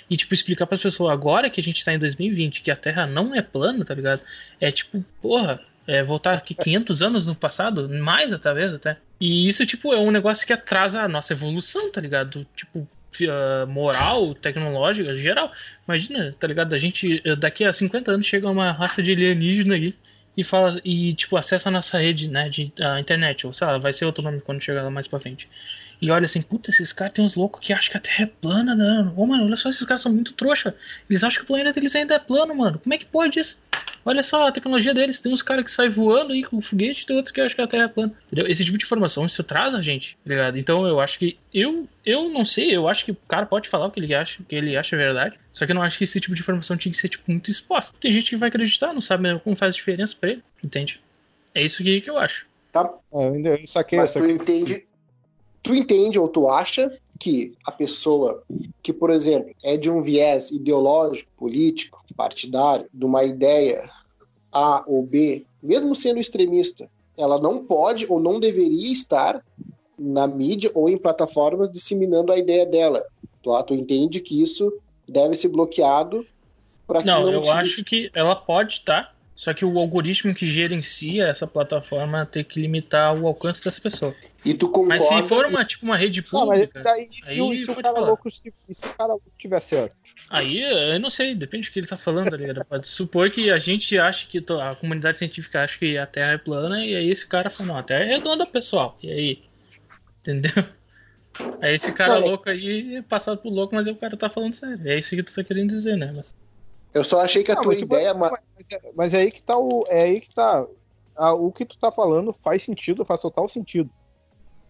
E, tipo, explicar para as pessoas agora que a gente tá em 2020 que a Terra não é plana, tá ligado? É tipo, porra, é voltar aqui 500 anos no passado, mais talvez até. E isso, tipo, é um negócio que atrasa a nossa evolução, tá ligado? Tipo, uh, moral, tecnológica, geral. Imagina, tá ligado? A gente, daqui a 50 anos, chega uma raça de alienígena aí e fala e tipo acessa a nossa rede né de a internet ou sei lá vai ser outro nome quando chegar lá mais para frente e olha assim puta esses caras tem uns loucos que acham que a Terra é plana né ô mano olha só esses caras são muito trouxa eles acham que o planeta deles ainda é plano mano como é que pode isso Olha só a tecnologia deles. Tem uns caras que saem voando aí com foguete, tem outros que acham que a Terra é plana. Entendeu? Esse tipo de informação isso traz a gente, tá ligado? Então eu acho que. Eu, eu não sei, eu acho que o cara pode falar o que ele acha, que ele acha verdade. Só que eu não acho que esse tipo de informação tinha que ser, tipo, muito exposta. Tem gente que vai acreditar, não sabe como faz diferença pra ele, entende? É isso que, que eu acho. Tá. É, eu ainda saquei, Mas tu entende. Tu entende ou tu acha que a pessoa que, por exemplo, é de um viés ideológico, político, partidário, de uma ideia A ou B, mesmo sendo extremista, ela não pode ou não deveria estar na mídia ou em plataformas disseminando a ideia dela. Tu, tu entende que isso deve ser bloqueado para que não, não eu acho que ela pode estar, tá? Só que o algoritmo que gerencia essa plataforma tem que limitar o alcance dessa pessoa. E tu concorda... Mas se for uma, tipo, uma rede pública... Não, daí, se, aí se, o cara louco, se o cara tiver certo? Aí, eu não sei, depende do que ele tá falando, tá ligado? Pode supor que a gente acha que... A comunidade científica acha que a Terra é plana e aí esse cara fala, não, a Terra é redonda, pessoal. E aí? Entendeu? Aí esse cara não, é louco aí é passado por louco, mas o cara tá falando sério. É isso que tu tá querendo dizer, né? Mas... Eu só achei que a não, tua ideia. Mas, mas, é aí que tá o. É aí que tá. A, o que tu tá falando faz sentido, faz total sentido.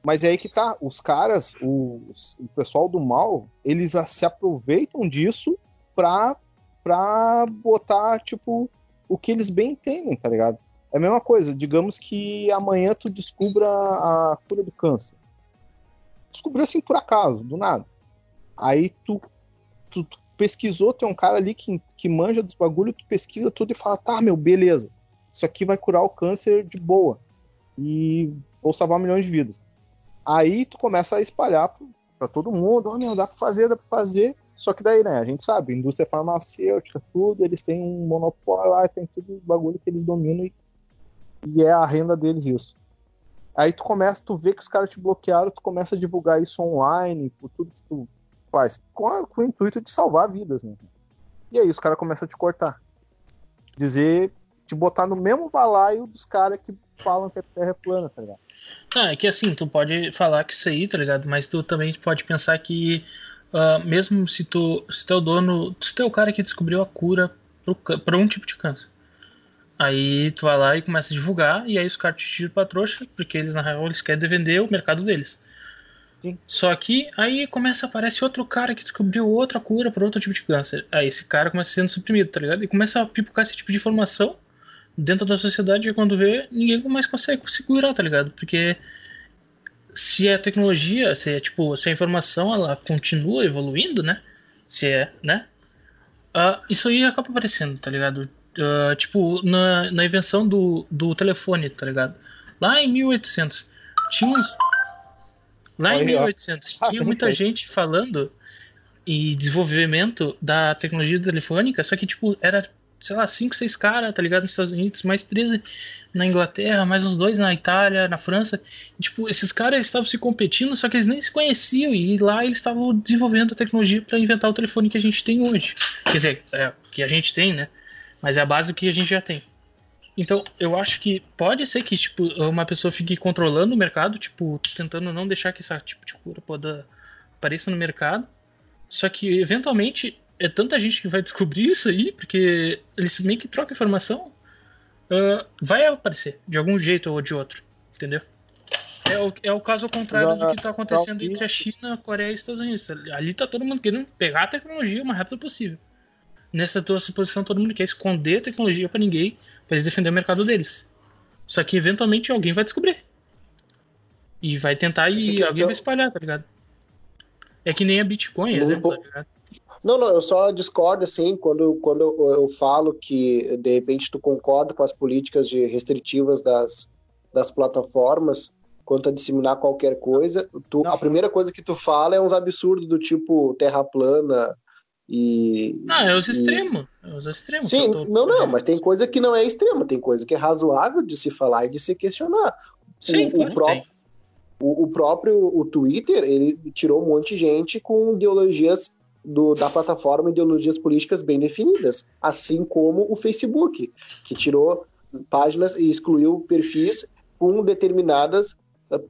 Mas é aí que tá. Os caras, os, o pessoal do mal, eles se aproveitam disso pra, pra botar, tipo, o que eles bem entendem, tá ligado? É a mesma coisa. Digamos que amanhã tu descubra a cura do câncer. Descobriu assim por acaso, do nada. Aí tu, tu, tu pesquisou, tem um cara ali que, que manja dos bagulho, tu pesquisa tudo e fala, tá, meu, beleza. Isso aqui vai curar o câncer de boa. E vou salvar milhões de vidas. Aí tu começa a espalhar para todo mundo, oh, meu, dá pra fazer, dá pra fazer. Só que daí, né, a gente sabe, indústria farmacêutica, tudo, eles têm um monopólio lá, tem tudo bagulho que eles dominam e, e é a renda deles isso. Aí tu começa, tu vê que os caras te bloquearam, tu começa a divulgar isso online, por tudo que tu faz com, a, com o intuito de salvar vidas, né? E aí os caras começam a te cortar. Dizer, te botar no mesmo balaio dos caras que falam que a Terra é plana, tá ligado? Ah, é que assim, tu pode falar que isso aí, tá ligado? Mas tu também pode pensar que uh, mesmo se tu, se tu é o dono, se tu é o cara que descobriu a cura para um tipo de câncer. Aí tu vai lá e começa a divulgar, e aí os caras te tiram pra trouxa, porque eles na real eles querem vender o mercado deles. Sim. Só que aí começa a aparecer outro cara que descobriu outra cura para outro tipo de câncer. Aí esse cara começa sendo suprimido, tá ligado? E começa a pipocar esse tipo de informação dentro da sociedade e quando vê, ninguém mais consegue se curar, tá ligado? Porque se a tecnologia, se é, tipo, se a informação ela continua evoluindo, né? Se é, né? Uh, isso aí acaba aparecendo, tá ligado? Uh, tipo, na, na invenção do, do telefone, tá ligado? Lá em 1800, tinha uns Lá em 1800 ah, tinha muita gente falando e desenvolvimento da tecnologia telefônica, só que, tipo, era, sei lá, 5, 6 caras, tá ligado? Nos Estados Unidos, mais 13 na Inglaterra, mais uns dois na Itália, na França. E, tipo, esses caras estavam se competindo, só que eles nem se conheciam, e lá eles estavam desenvolvendo a tecnologia para inventar o telefone que a gente tem hoje. Quer dizer, é, que a gente tem, né? Mas é a base do que a gente já tem. Então, eu acho que pode ser que, tipo, uma pessoa fique controlando o mercado, tipo, tentando não deixar que esse tipo de cura possa, apareça no mercado. Só que, eventualmente, é tanta gente que vai descobrir isso aí, porque eles meio que trocam informação, uh, vai aparecer, de algum jeito ou de outro, entendeu? É o, é o caso ao contrário do que está acontecendo entre a China, a Coreia e os Estados Unidos. Ali tá todo mundo querendo pegar a tecnologia o mais rápido possível. Nessa tua posição, todo mundo quer esconder a tecnologia para ninguém, para eles defender o mercado deles. Só que eventualmente alguém vai descobrir. E vai tentar e alguém vai espalhar, tá ligado? É que nem a Bitcoin, exemplo, tá ligado? Não, não, eu só discordo, assim, quando, quando eu, eu, falo que, de repente, tu concorda com as políticas de restritivas das, das plataformas quanto a disseminar qualquer coisa, tu, a primeira coisa que tu fala é uns absurdos do tipo terra plana e... Não, é os extremos, é os extremos. Sim, tô... não, não, mas tem coisa que não é extrema, tem coisa que é razoável de se falar e de se questionar. Sim, o, claro o próprio, o, o, próprio o Twitter, ele tirou um monte de gente com ideologias do, da plataforma ideologias políticas bem definidas, assim como o Facebook, que tirou páginas e excluiu perfis com determinadas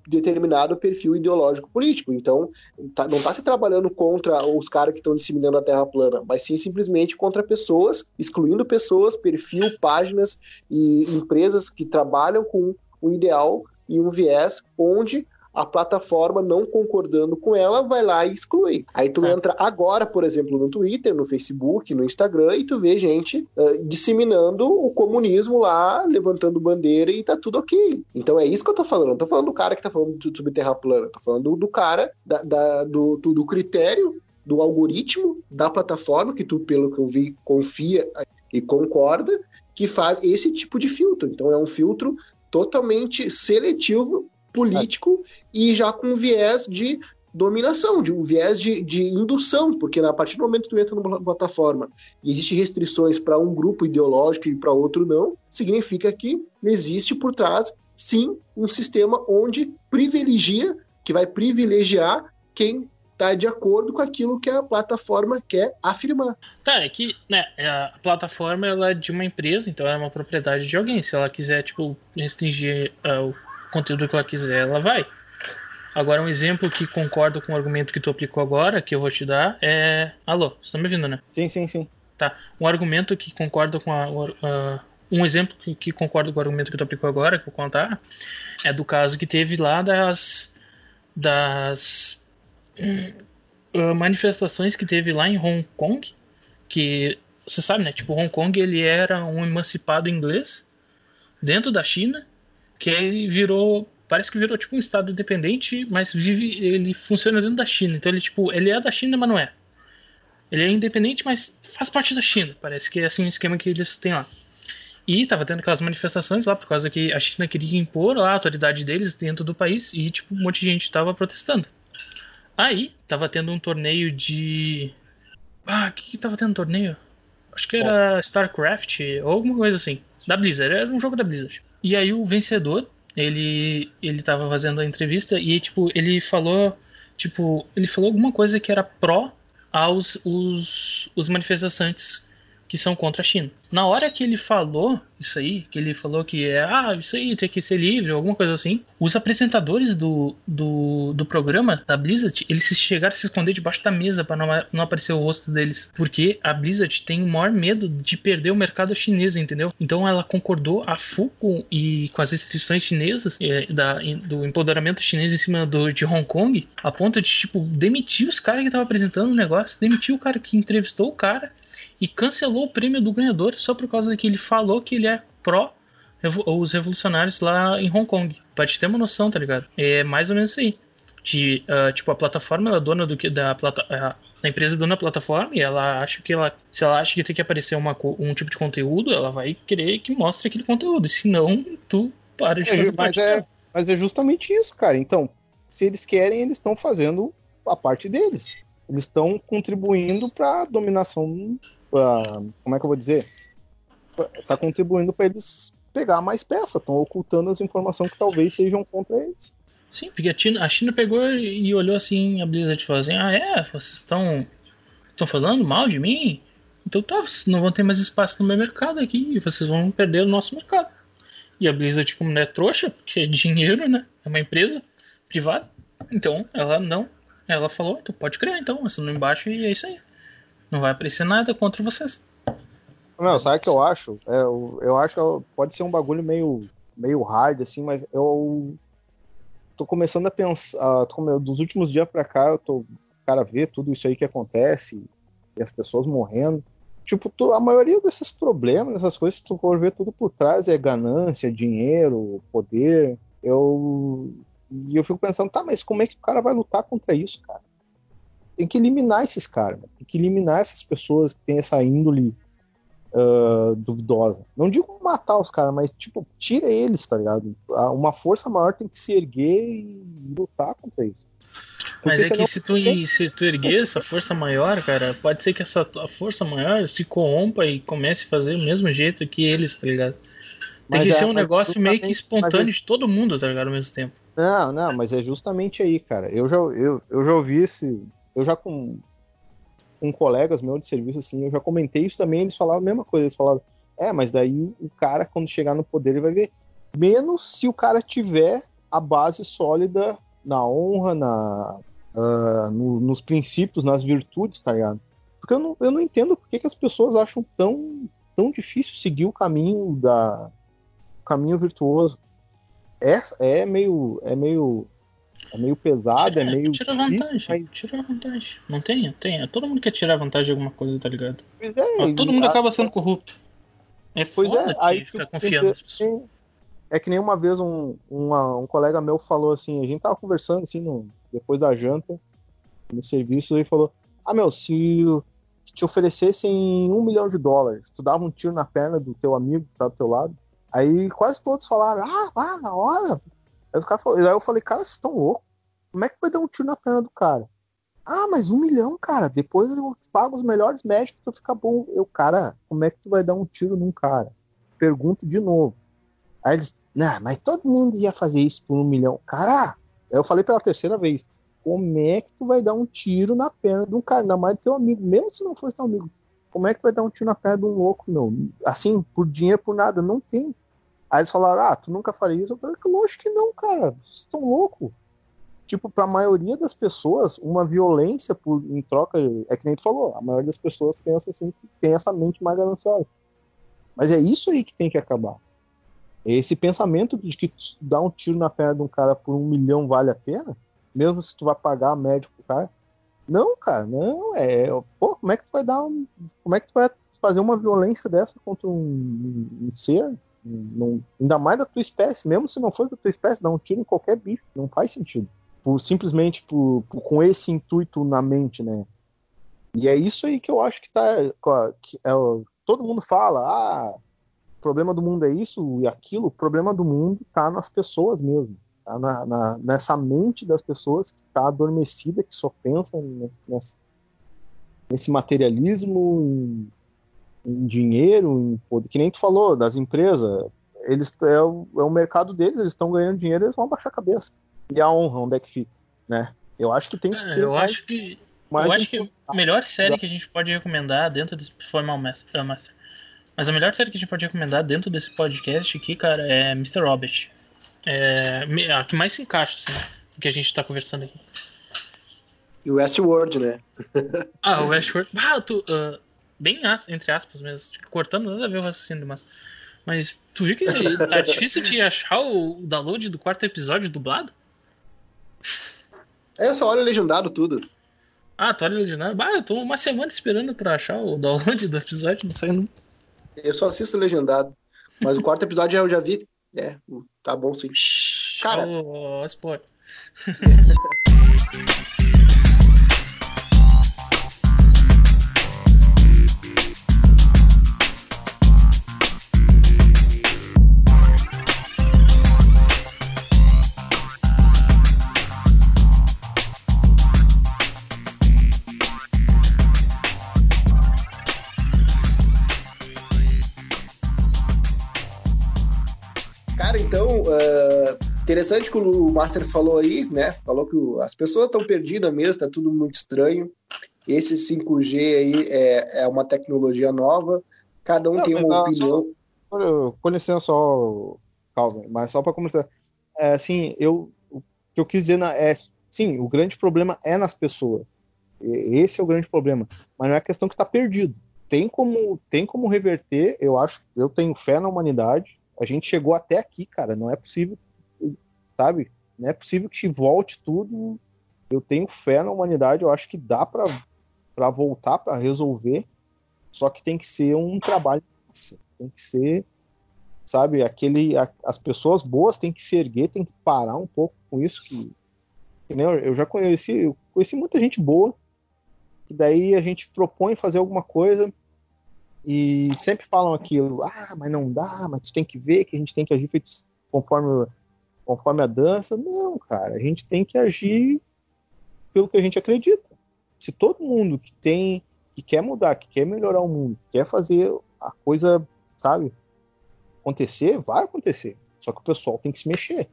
determinado perfil ideológico político. Então, tá, não está se trabalhando contra os caras que estão disseminando a Terra plana, mas sim simplesmente contra pessoas, excluindo pessoas, perfil, páginas e empresas que trabalham com um ideal e um viés onde a plataforma não concordando com ela vai lá e exclui. Aí tu é. entra agora, por exemplo, no Twitter, no Facebook, no Instagram e tu vê gente uh, disseminando o comunismo lá, levantando bandeira e tá tudo ok. Então é isso que eu tô falando. Não tô falando do cara que tá falando sobre terra plana, tô falando do cara da, da do, do, do critério do algoritmo da plataforma que tu, pelo que eu vi, confia e concorda, que faz esse tipo de filtro. Então é um filtro totalmente seletivo político e já com viés de dominação, de um viés de, de indução, porque a partir do momento que tu entra numa plataforma e existem restrições para um grupo ideológico e para outro não, significa que existe por trás, sim, um sistema onde privilegia, que vai privilegiar quem está de acordo com aquilo que a plataforma quer afirmar. Tá, é que né, a plataforma ela é de uma empresa, então é uma propriedade de alguém. Se ela quiser tipo, restringir uh, o conteúdo que ela quiser, ela vai. Agora, um exemplo que concordo com o argumento que tu aplicou agora, que eu vou te dar, é. Alô, você tá me ouvindo, né? Sim, sim, sim. Tá. Um argumento que concordo com a. Uh, um exemplo que, que concordo com o argumento que tu aplicou agora, que eu vou contar, é do caso que teve lá das. das. Uh, manifestações que teve lá em Hong Kong, que você sabe, né? Tipo, Hong Kong ele era um emancipado inglês dentro da China que ele virou parece que virou tipo um estado independente, mas vive, ele funciona dentro da China. Então ele tipo, ele é da China, mas não é. Ele é independente, mas faz parte da China. Parece que é assim o esquema que eles têm lá. E tava tendo aquelas manifestações lá por causa que a China queria impor a autoridade deles dentro do país e tipo um monte de gente tava protestando. Aí tava tendo um torneio de ah, o que, que tava tendo torneio? Acho que era StarCraft ou alguma coisa assim. Da Blizzard, era um jogo da Blizzard. E aí o vencedor, ele ele tava fazendo a entrevista e tipo, ele falou, tipo, ele falou alguma coisa que era pró aos os, os manifestantes que são contra a China. Na hora que ele falou isso aí, que ele falou que é, ah, isso aí tem que ser livre, alguma coisa assim, os apresentadores do, do, do programa da Blizzard, eles chegaram a se esconder debaixo da mesa para não, não aparecer o rosto deles, porque a Blizzard tem o maior medo de perder o mercado chinês, entendeu? Então ela concordou a full com, e com as restrições chinesas é, da, do empoderamento chinês em cima do, de Hong Kong, a ponto de, tipo, demitir os caras que estavam apresentando o negócio, demitir o cara que entrevistou o cara e cancelou o prêmio do ganhador só por causa que ele falou que ele é pró os revolucionários lá em Hong Kong. Pra te ter uma noção, tá ligado? É mais ou menos isso aí. De, uh, tipo, a plataforma ela é dona do que da plata, a, a empresa é dona da plataforma e ela acha que ela se ela acha que tem que aparecer uma, um tipo de conteúdo, ela vai querer que mostre aquele conteúdo. Se não, tu para de é, fazer mas é, mas é justamente isso, cara. Então, se eles querem, eles estão fazendo a parte deles. Eles estão contribuindo para a dominação como é que eu vou dizer? Tá contribuindo para eles pegar mais peça, estão ocultando as informações que talvez sejam contra eles. Sim, porque a China, a China pegou e olhou assim a Blizzard falou assim: Ah, é? Vocês estão estão falando mal de mim? Então tá, vocês não vão ter mais espaço no meu mercado aqui, vocês vão perder o nosso mercado. E a Blizzard, como não é trouxa, porque é dinheiro, né? É uma empresa privada, então ela não Ela falou, tu pode criar então, assina embaixo e é isso aí. Não vai aparecer nada contra vocês. Não, sabe o que eu acho? É, eu, eu acho que pode ser um bagulho meio, meio hard, assim, mas eu tô começando a pensar. Tô, dos últimos dias pra cá, eu tô. Cara, ver tudo isso aí que acontece, e as pessoas morrendo. Tipo, tu, a maioria desses problemas, essas coisas, tu for ver tudo por trás, é ganância, dinheiro, poder. Eu. E eu fico pensando, tá, mas como é que o cara vai lutar contra isso, cara? Tem que eliminar esses caras, tem que eliminar essas pessoas que têm essa índole uh, duvidosa. Não digo matar os caras, mas, tipo, tira eles, tá ligado? Uma força maior tem que se erguer e lutar contra isso. Mas é que se tu, se tu erguer essa força maior, cara, pode ser que essa força maior se corrompa e comece a fazer do mesmo jeito que eles, tá ligado? Tem mas que é, ser um negócio meio que espontâneo é... de todo mundo, tá ligado? Ao mesmo tempo. Não, não, mas é justamente aí, cara. Eu já, eu, eu já ouvi esse. Eu já com, com colegas meus de serviço, assim, eu já comentei isso também, eles falavam a mesma coisa. Eles falavam, é, mas daí o cara, quando chegar no poder, ele vai ver. Menos se o cara tiver a base sólida na honra, na, uh, no, nos princípios, nas virtudes, tá ligado? Porque eu não, eu não entendo por que, que as pessoas acham tão, tão difícil seguir o caminho da o caminho virtuoso. É, é meio é meio é meio pesado, é, é meio tira vantagem, mas... tira vantagem. Não tem, tem, todo mundo quer tirar vantagem de alguma coisa, tá ligado? É, todo mundo acaba sendo corrupto. É pois é, aí ficar confiando nas pessoas. É que nem uma vez um, uma, um colega meu falou assim, a gente tava conversando assim, no, depois da janta, no serviço, e falou: Ah, meu, se te oferecessem um milhão de dólares, tu dava um tiro na perna do teu amigo que tá do teu lado. Aí quase todos falaram, ah, vá, na hora. Aí, falou, aí eu falei, cara, vocês estão loucos? Como é que vai dar um tiro na perna do cara? Ah, mas um milhão, cara. Depois eu pago os melhores médicos pra ficar bom. Eu, cara, como é que tu vai dar um tiro num cara? Pergunto de novo. Aí eles, não, mas todo mundo ia fazer isso por um milhão. Cara, eu falei pela terceira vez. Como é que tu vai dar um tiro na perna de um cara, ainda mais teu amigo, mesmo se não fosse teu amigo? Como é que tu vai dar um tiro na perna de um louco, meu? Assim, por dinheiro, por nada, não tem. Aí eles falaram, ah, tu nunca faria isso? Eu falei, lógico que não, cara. Vocês estão loucos. Tipo, pra maioria das pessoas, uma violência por, em troca. É que nem tu falou, a maioria das pessoas pensa assim, tem essa mente mais gananciosa. Mas é isso aí que tem que acabar. Esse pensamento de que dar um tiro na perna de um cara por um milhão vale a pena, mesmo se tu vai pagar médico pro cara. Não, cara, não. É. Pô, como é que tu vai dar um. Como é que tu vai fazer uma violência dessa contra um, um ser? Um, ainda mais da tua espécie, mesmo se não for da tua espécie, dar um tiro em qualquer bicho, não faz sentido. Por, simplesmente por, por, com esse intuito na mente, né? E é isso aí que eu acho que tá. Que é, todo mundo fala, ah, o problema do mundo é isso e aquilo, o problema do mundo está nas pessoas mesmo. Tá na, na, nessa mente das pessoas que está adormecida, que só pensa nesse, nesse materialismo, em, dinheiro, em poder. Que nem tu falou, das empresas. Eles, é, o, é o mercado deles, eles estão ganhando dinheiro, eles vão abaixar a cabeça. E a honra, onde é que fica? Né? Eu acho que tem que é, ser. Eu mais, acho que. eu acho que a melhor série que a gente pode recomendar dentro desse Formal Master, Master mas a melhor série que a gente pode recomendar dentro desse podcast aqui, cara, é Mr. Robert. É a que mais se encaixa, assim, do que a gente tá conversando aqui. E o Westworld, né? ah, o Westworld. Ah, tu, uh, bem entre aspas mesmo, cortando nada a ver o raciocínio, mas. Mas tu viu que tá difícil de achar o download do quarto episódio dublado? É, eu só olho legendado tudo. Ah, tu olha legendado? Bah, eu tô uma semana esperando pra achar o download do episódio, não sai nunca. Eu só assisto legendado. Mas o quarto episódio eu já vi. É, tá bom sim. Cara. Oh, spoiler. interessante que o Master falou aí, né? Falou que as pessoas estão perdidas mesmo, tá tudo muito estranho. Esse 5G aí é, é uma tecnologia nova, cada um não, tem uma não, opinião. Só, com licença, só, Calvin, mas só para comentar. É, assim, eu, o que eu quis dizer na, é sim, o grande problema é nas pessoas. Esse é o grande problema. Mas não é questão que está perdido. Tem como, tem como reverter, eu acho, eu tenho fé na humanidade. A gente chegou até aqui, cara. Não é possível, sabe? Não é possível que volte tudo. Eu tenho fé na humanidade, eu acho que dá para voltar, para resolver. Só que tem que ser um trabalho. Tem que ser, sabe? Aquele, a, as pessoas boas têm que se erguer, tem que parar um pouco com isso. Que, que né, eu já conheci, eu conheci muita gente boa que daí a gente propõe fazer alguma coisa e sempre falam aquilo, ah, mas não dá, mas tu tem que ver que a gente tem que agir conforme, conforme a dança. Não, cara, a gente tem que agir pelo que a gente acredita. Se todo mundo que tem, que quer mudar, que quer melhorar o mundo, quer fazer a coisa, sabe, acontecer, vai acontecer. Só que o pessoal tem que se mexer.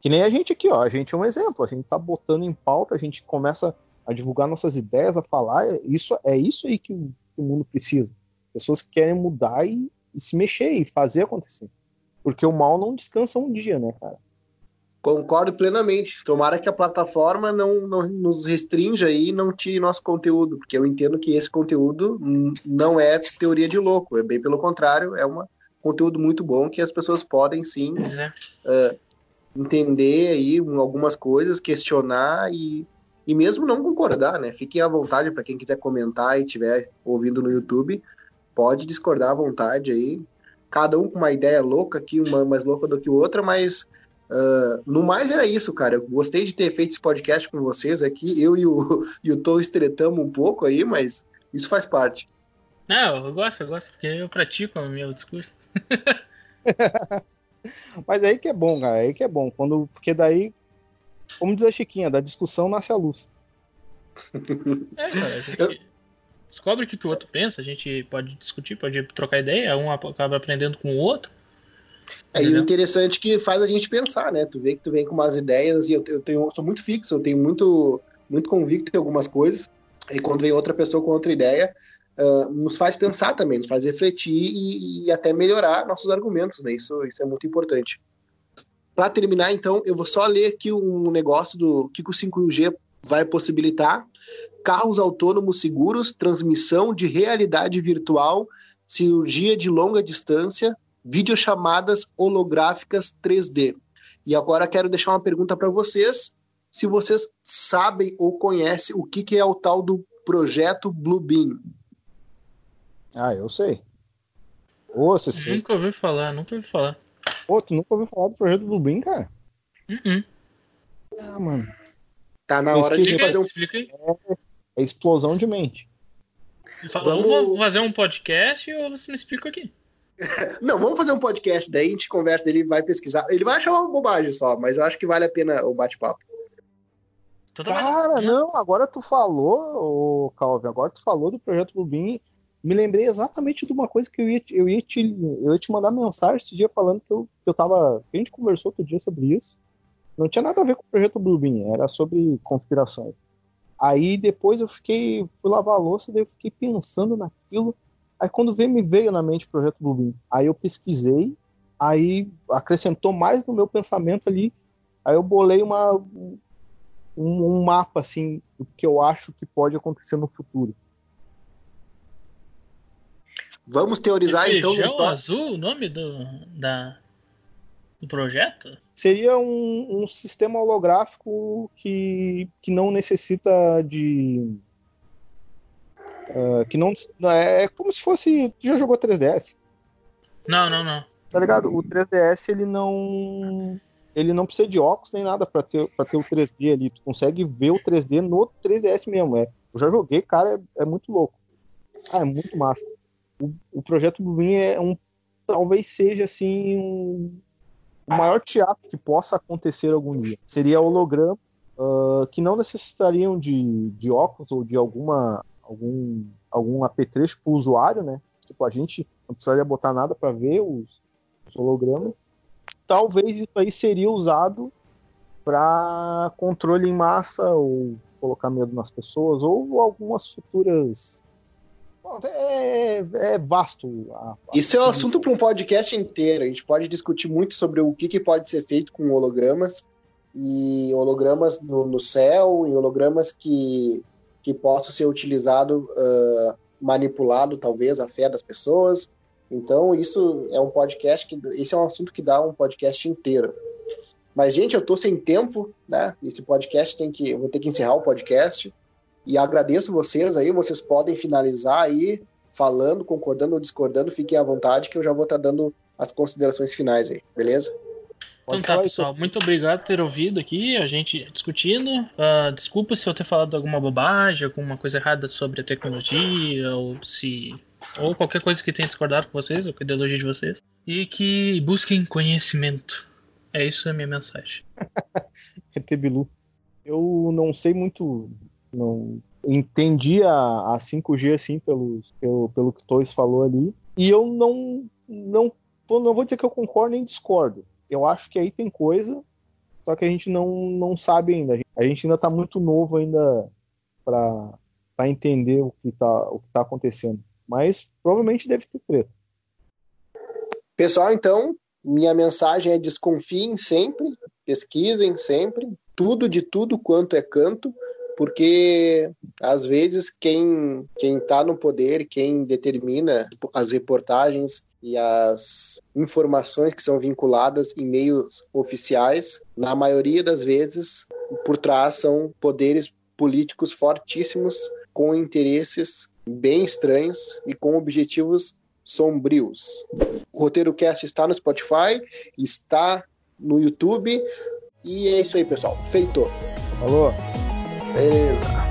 Que nem a gente aqui, ó. A gente é um exemplo. A gente tá botando em pauta, a gente começa a divulgar nossas ideias, a falar. Isso é isso aí que o, que o mundo precisa. Pessoas que querem mudar e, e, se mexer e fazer acontecer. Porque o mal não descansa um dia, né, cara? Concordo plenamente. Tomara que a plataforma não, não nos restrinja e não tire nosso conteúdo, porque eu entendo que esse conteúdo não é teoria de louco, é bem pelo contrário, é um conteúdo muito bom que as pessoas podem sim uh, entender aí algumas coisas, questionar e e mesmo não concordar, né? Fiquem à vontade para quem quiser comentar e estiver ouvindo no YouTube, pode discordar à vontade aí. Cada um com uma ideia louca aqui, uma mais louca do que outra, mas uh, no mais era isso, cara. Eu gostei de ter feito esse podcast com vocês aqui. Eu e o, e o Tom estretamos um pouco aí, mas isso faz parte. Não, eu gosto, eu gosto, porque eu pratico o meu discurso. mas aí que é bom, cara, aí que é bom. Quando, porque daí como diz a Chiquinha, da discussão nasce a luz. É, cara, a gente descobre o que o outro pensa, a gente pode discutir, pode trocar ideia, um acaba aprendendo com o outro. É, e o interessante é que faz a gente pensar, né? Tu vê que tu vem com umas ideias e eu, eu tenho, eu sou muito fixo, eu tenho muito, muito convicto em algumas coisas, e quando vem outra pessoa com outra ideia, uh, nos faz pensar também, nos faz refletir e, e, até melhorar nossos argumentos, né? Isso, isso é muito importante. Para terminar, então, eu vou só ler aqui um negócio do que o 5G vai possibilitar: carros autônomos seguros, transmissão de realidade virtual, cirurgia de longa distância, videochamadas holográficas 3D. E agora quero deixar uma pergunta para vocês, se vocês sabem ou conhecem o que, que é o tal do projeto Bluebeam. Ah, eu sei. Ô, você nunca ouvi falar, nunca ouvi falar. Pô, tu nunca ouviu falar do projeto Bluebeam, cara? Uh -uh. Ah, mano. Tá na hora de fazer um. Explica aí. É, explosão de mente. Vamos... vamos fazer um podcast ou você me explica aqui? Não, vamos fazer um podcast, daí a gente conversa, ele vai pesquisar. Ele vai achar uma bobagem só, mas eu acho que vale a pena o bate-papo. Cara, não, agora tu falou, Calvin, agora tu falou do projeto Bluebeam me lembrei exatamente de uma coisa que eu ia, eu ia, te, eu ia te mandar mensagem esse dia falando que eu, que eu tava. A gente conversou outro dia sobre isso. Não tinha nada a ver com o projeto Bluebeam, era sobre conspirações. Aí depois eu fiquei, fui lavar a louça, daí eu fiquei pensando naquilo. Aí quando veio, me veio na mente o projeto Bluebeam. Aí eu pesquisei, aí acrescentou mais no meu pensamento ali. Aí eu bolei uma, um, um mapa assim do que eu acho que pode acontecer no futuro. Vamos teorizar Feijão então. No... azul, o nome do, da, do projeto? Seria um, um sistema holográfico que, que não necessita de. Uh, que não. É, é como se fosse. Tu já jogou 3DS? Não, não, não. Tá ligado? O 3DS ele não. Ele não precisa de óculos nem nada para ter, pra ter o 3D ali. Tu consegue ver o 3D no 3DS mesmo. É. Eu já joguei, cara, é, é muito louco. Ah, é muito massa o, o projeto Bluebeam é um talvez seja assim um, o maior teatro que possa acontecer algum dia. Seria holograma uh, que não necessitariam de, de óculos ou de alguma algum algum apetrecho para o usuário, né? Tipo a gente não precisaria botar nada para ver os, os hologramas. Talvez isso aí seria usado para controle em massa ou colocar medo nas pessoas ou algumas futuras é, é, vasto. A, a... Isso é um assunto para um podcast inteiro. A gente pode discutir muito sobre o que, que pode ser feito com hologramas. e hologramas no, no céu, e hologramas que, que possam ser utilizados, uh, manipulado talvez a fé das pessoas. Então, isso é um podcast que. Esse é um assunto que dá um podcast inteiro. Mas, gente, eu tô sem tempo, né? Esse podcast tem que. Eu vou ter que encerrar o podcast. E agradeço vocês aí, vocês podem finalizar aí falando, concordando ou discordando, fiquem à vontade que eu já vou estar tá dando as considerações finais aí, beleza? Então tá, pessoal. Muito obrigado por ter ouvido aqui, a gente discutindo. Uh, desculpa se eu ter falado alguma bobagem, alguma coisa errada sobre a tecnologia, ou se. ou qualquer coisa que tenha discordado com vocês, ou com a ideologia de vocês. E que busquem conhecimento. É isso a minha mensagem. Bilu. Eu não sei muito. Não entendi a, a 5G assim pelo, pelo, que o Toys falou ali. E eu não, não, não vou dizer que eu concordo nem discordo eu acho que aí tem coisa, só que a gente não, não sabe ainda. A gente ainda está muito novo ainda para entender o que está o que tá acontecendo. Mas provavelmente deve ter treta. Pessoal, então, minha mensagem é desconfiem sempre, pesquisem sempre, tudo de tudo quanto é canto, porque às vezes quem quem está no poder, quem determina as reportagens e as informações que são vinculadas em meios oficiais, na maioria das vezes, por trás são poderes políticos fortíssimos com interesses bem estranhos e com objetivos sombrios. O Roteiro Cast está no Spotify, está no YouTube e é isso aí, pessoal. Feito. Falou. Beleza.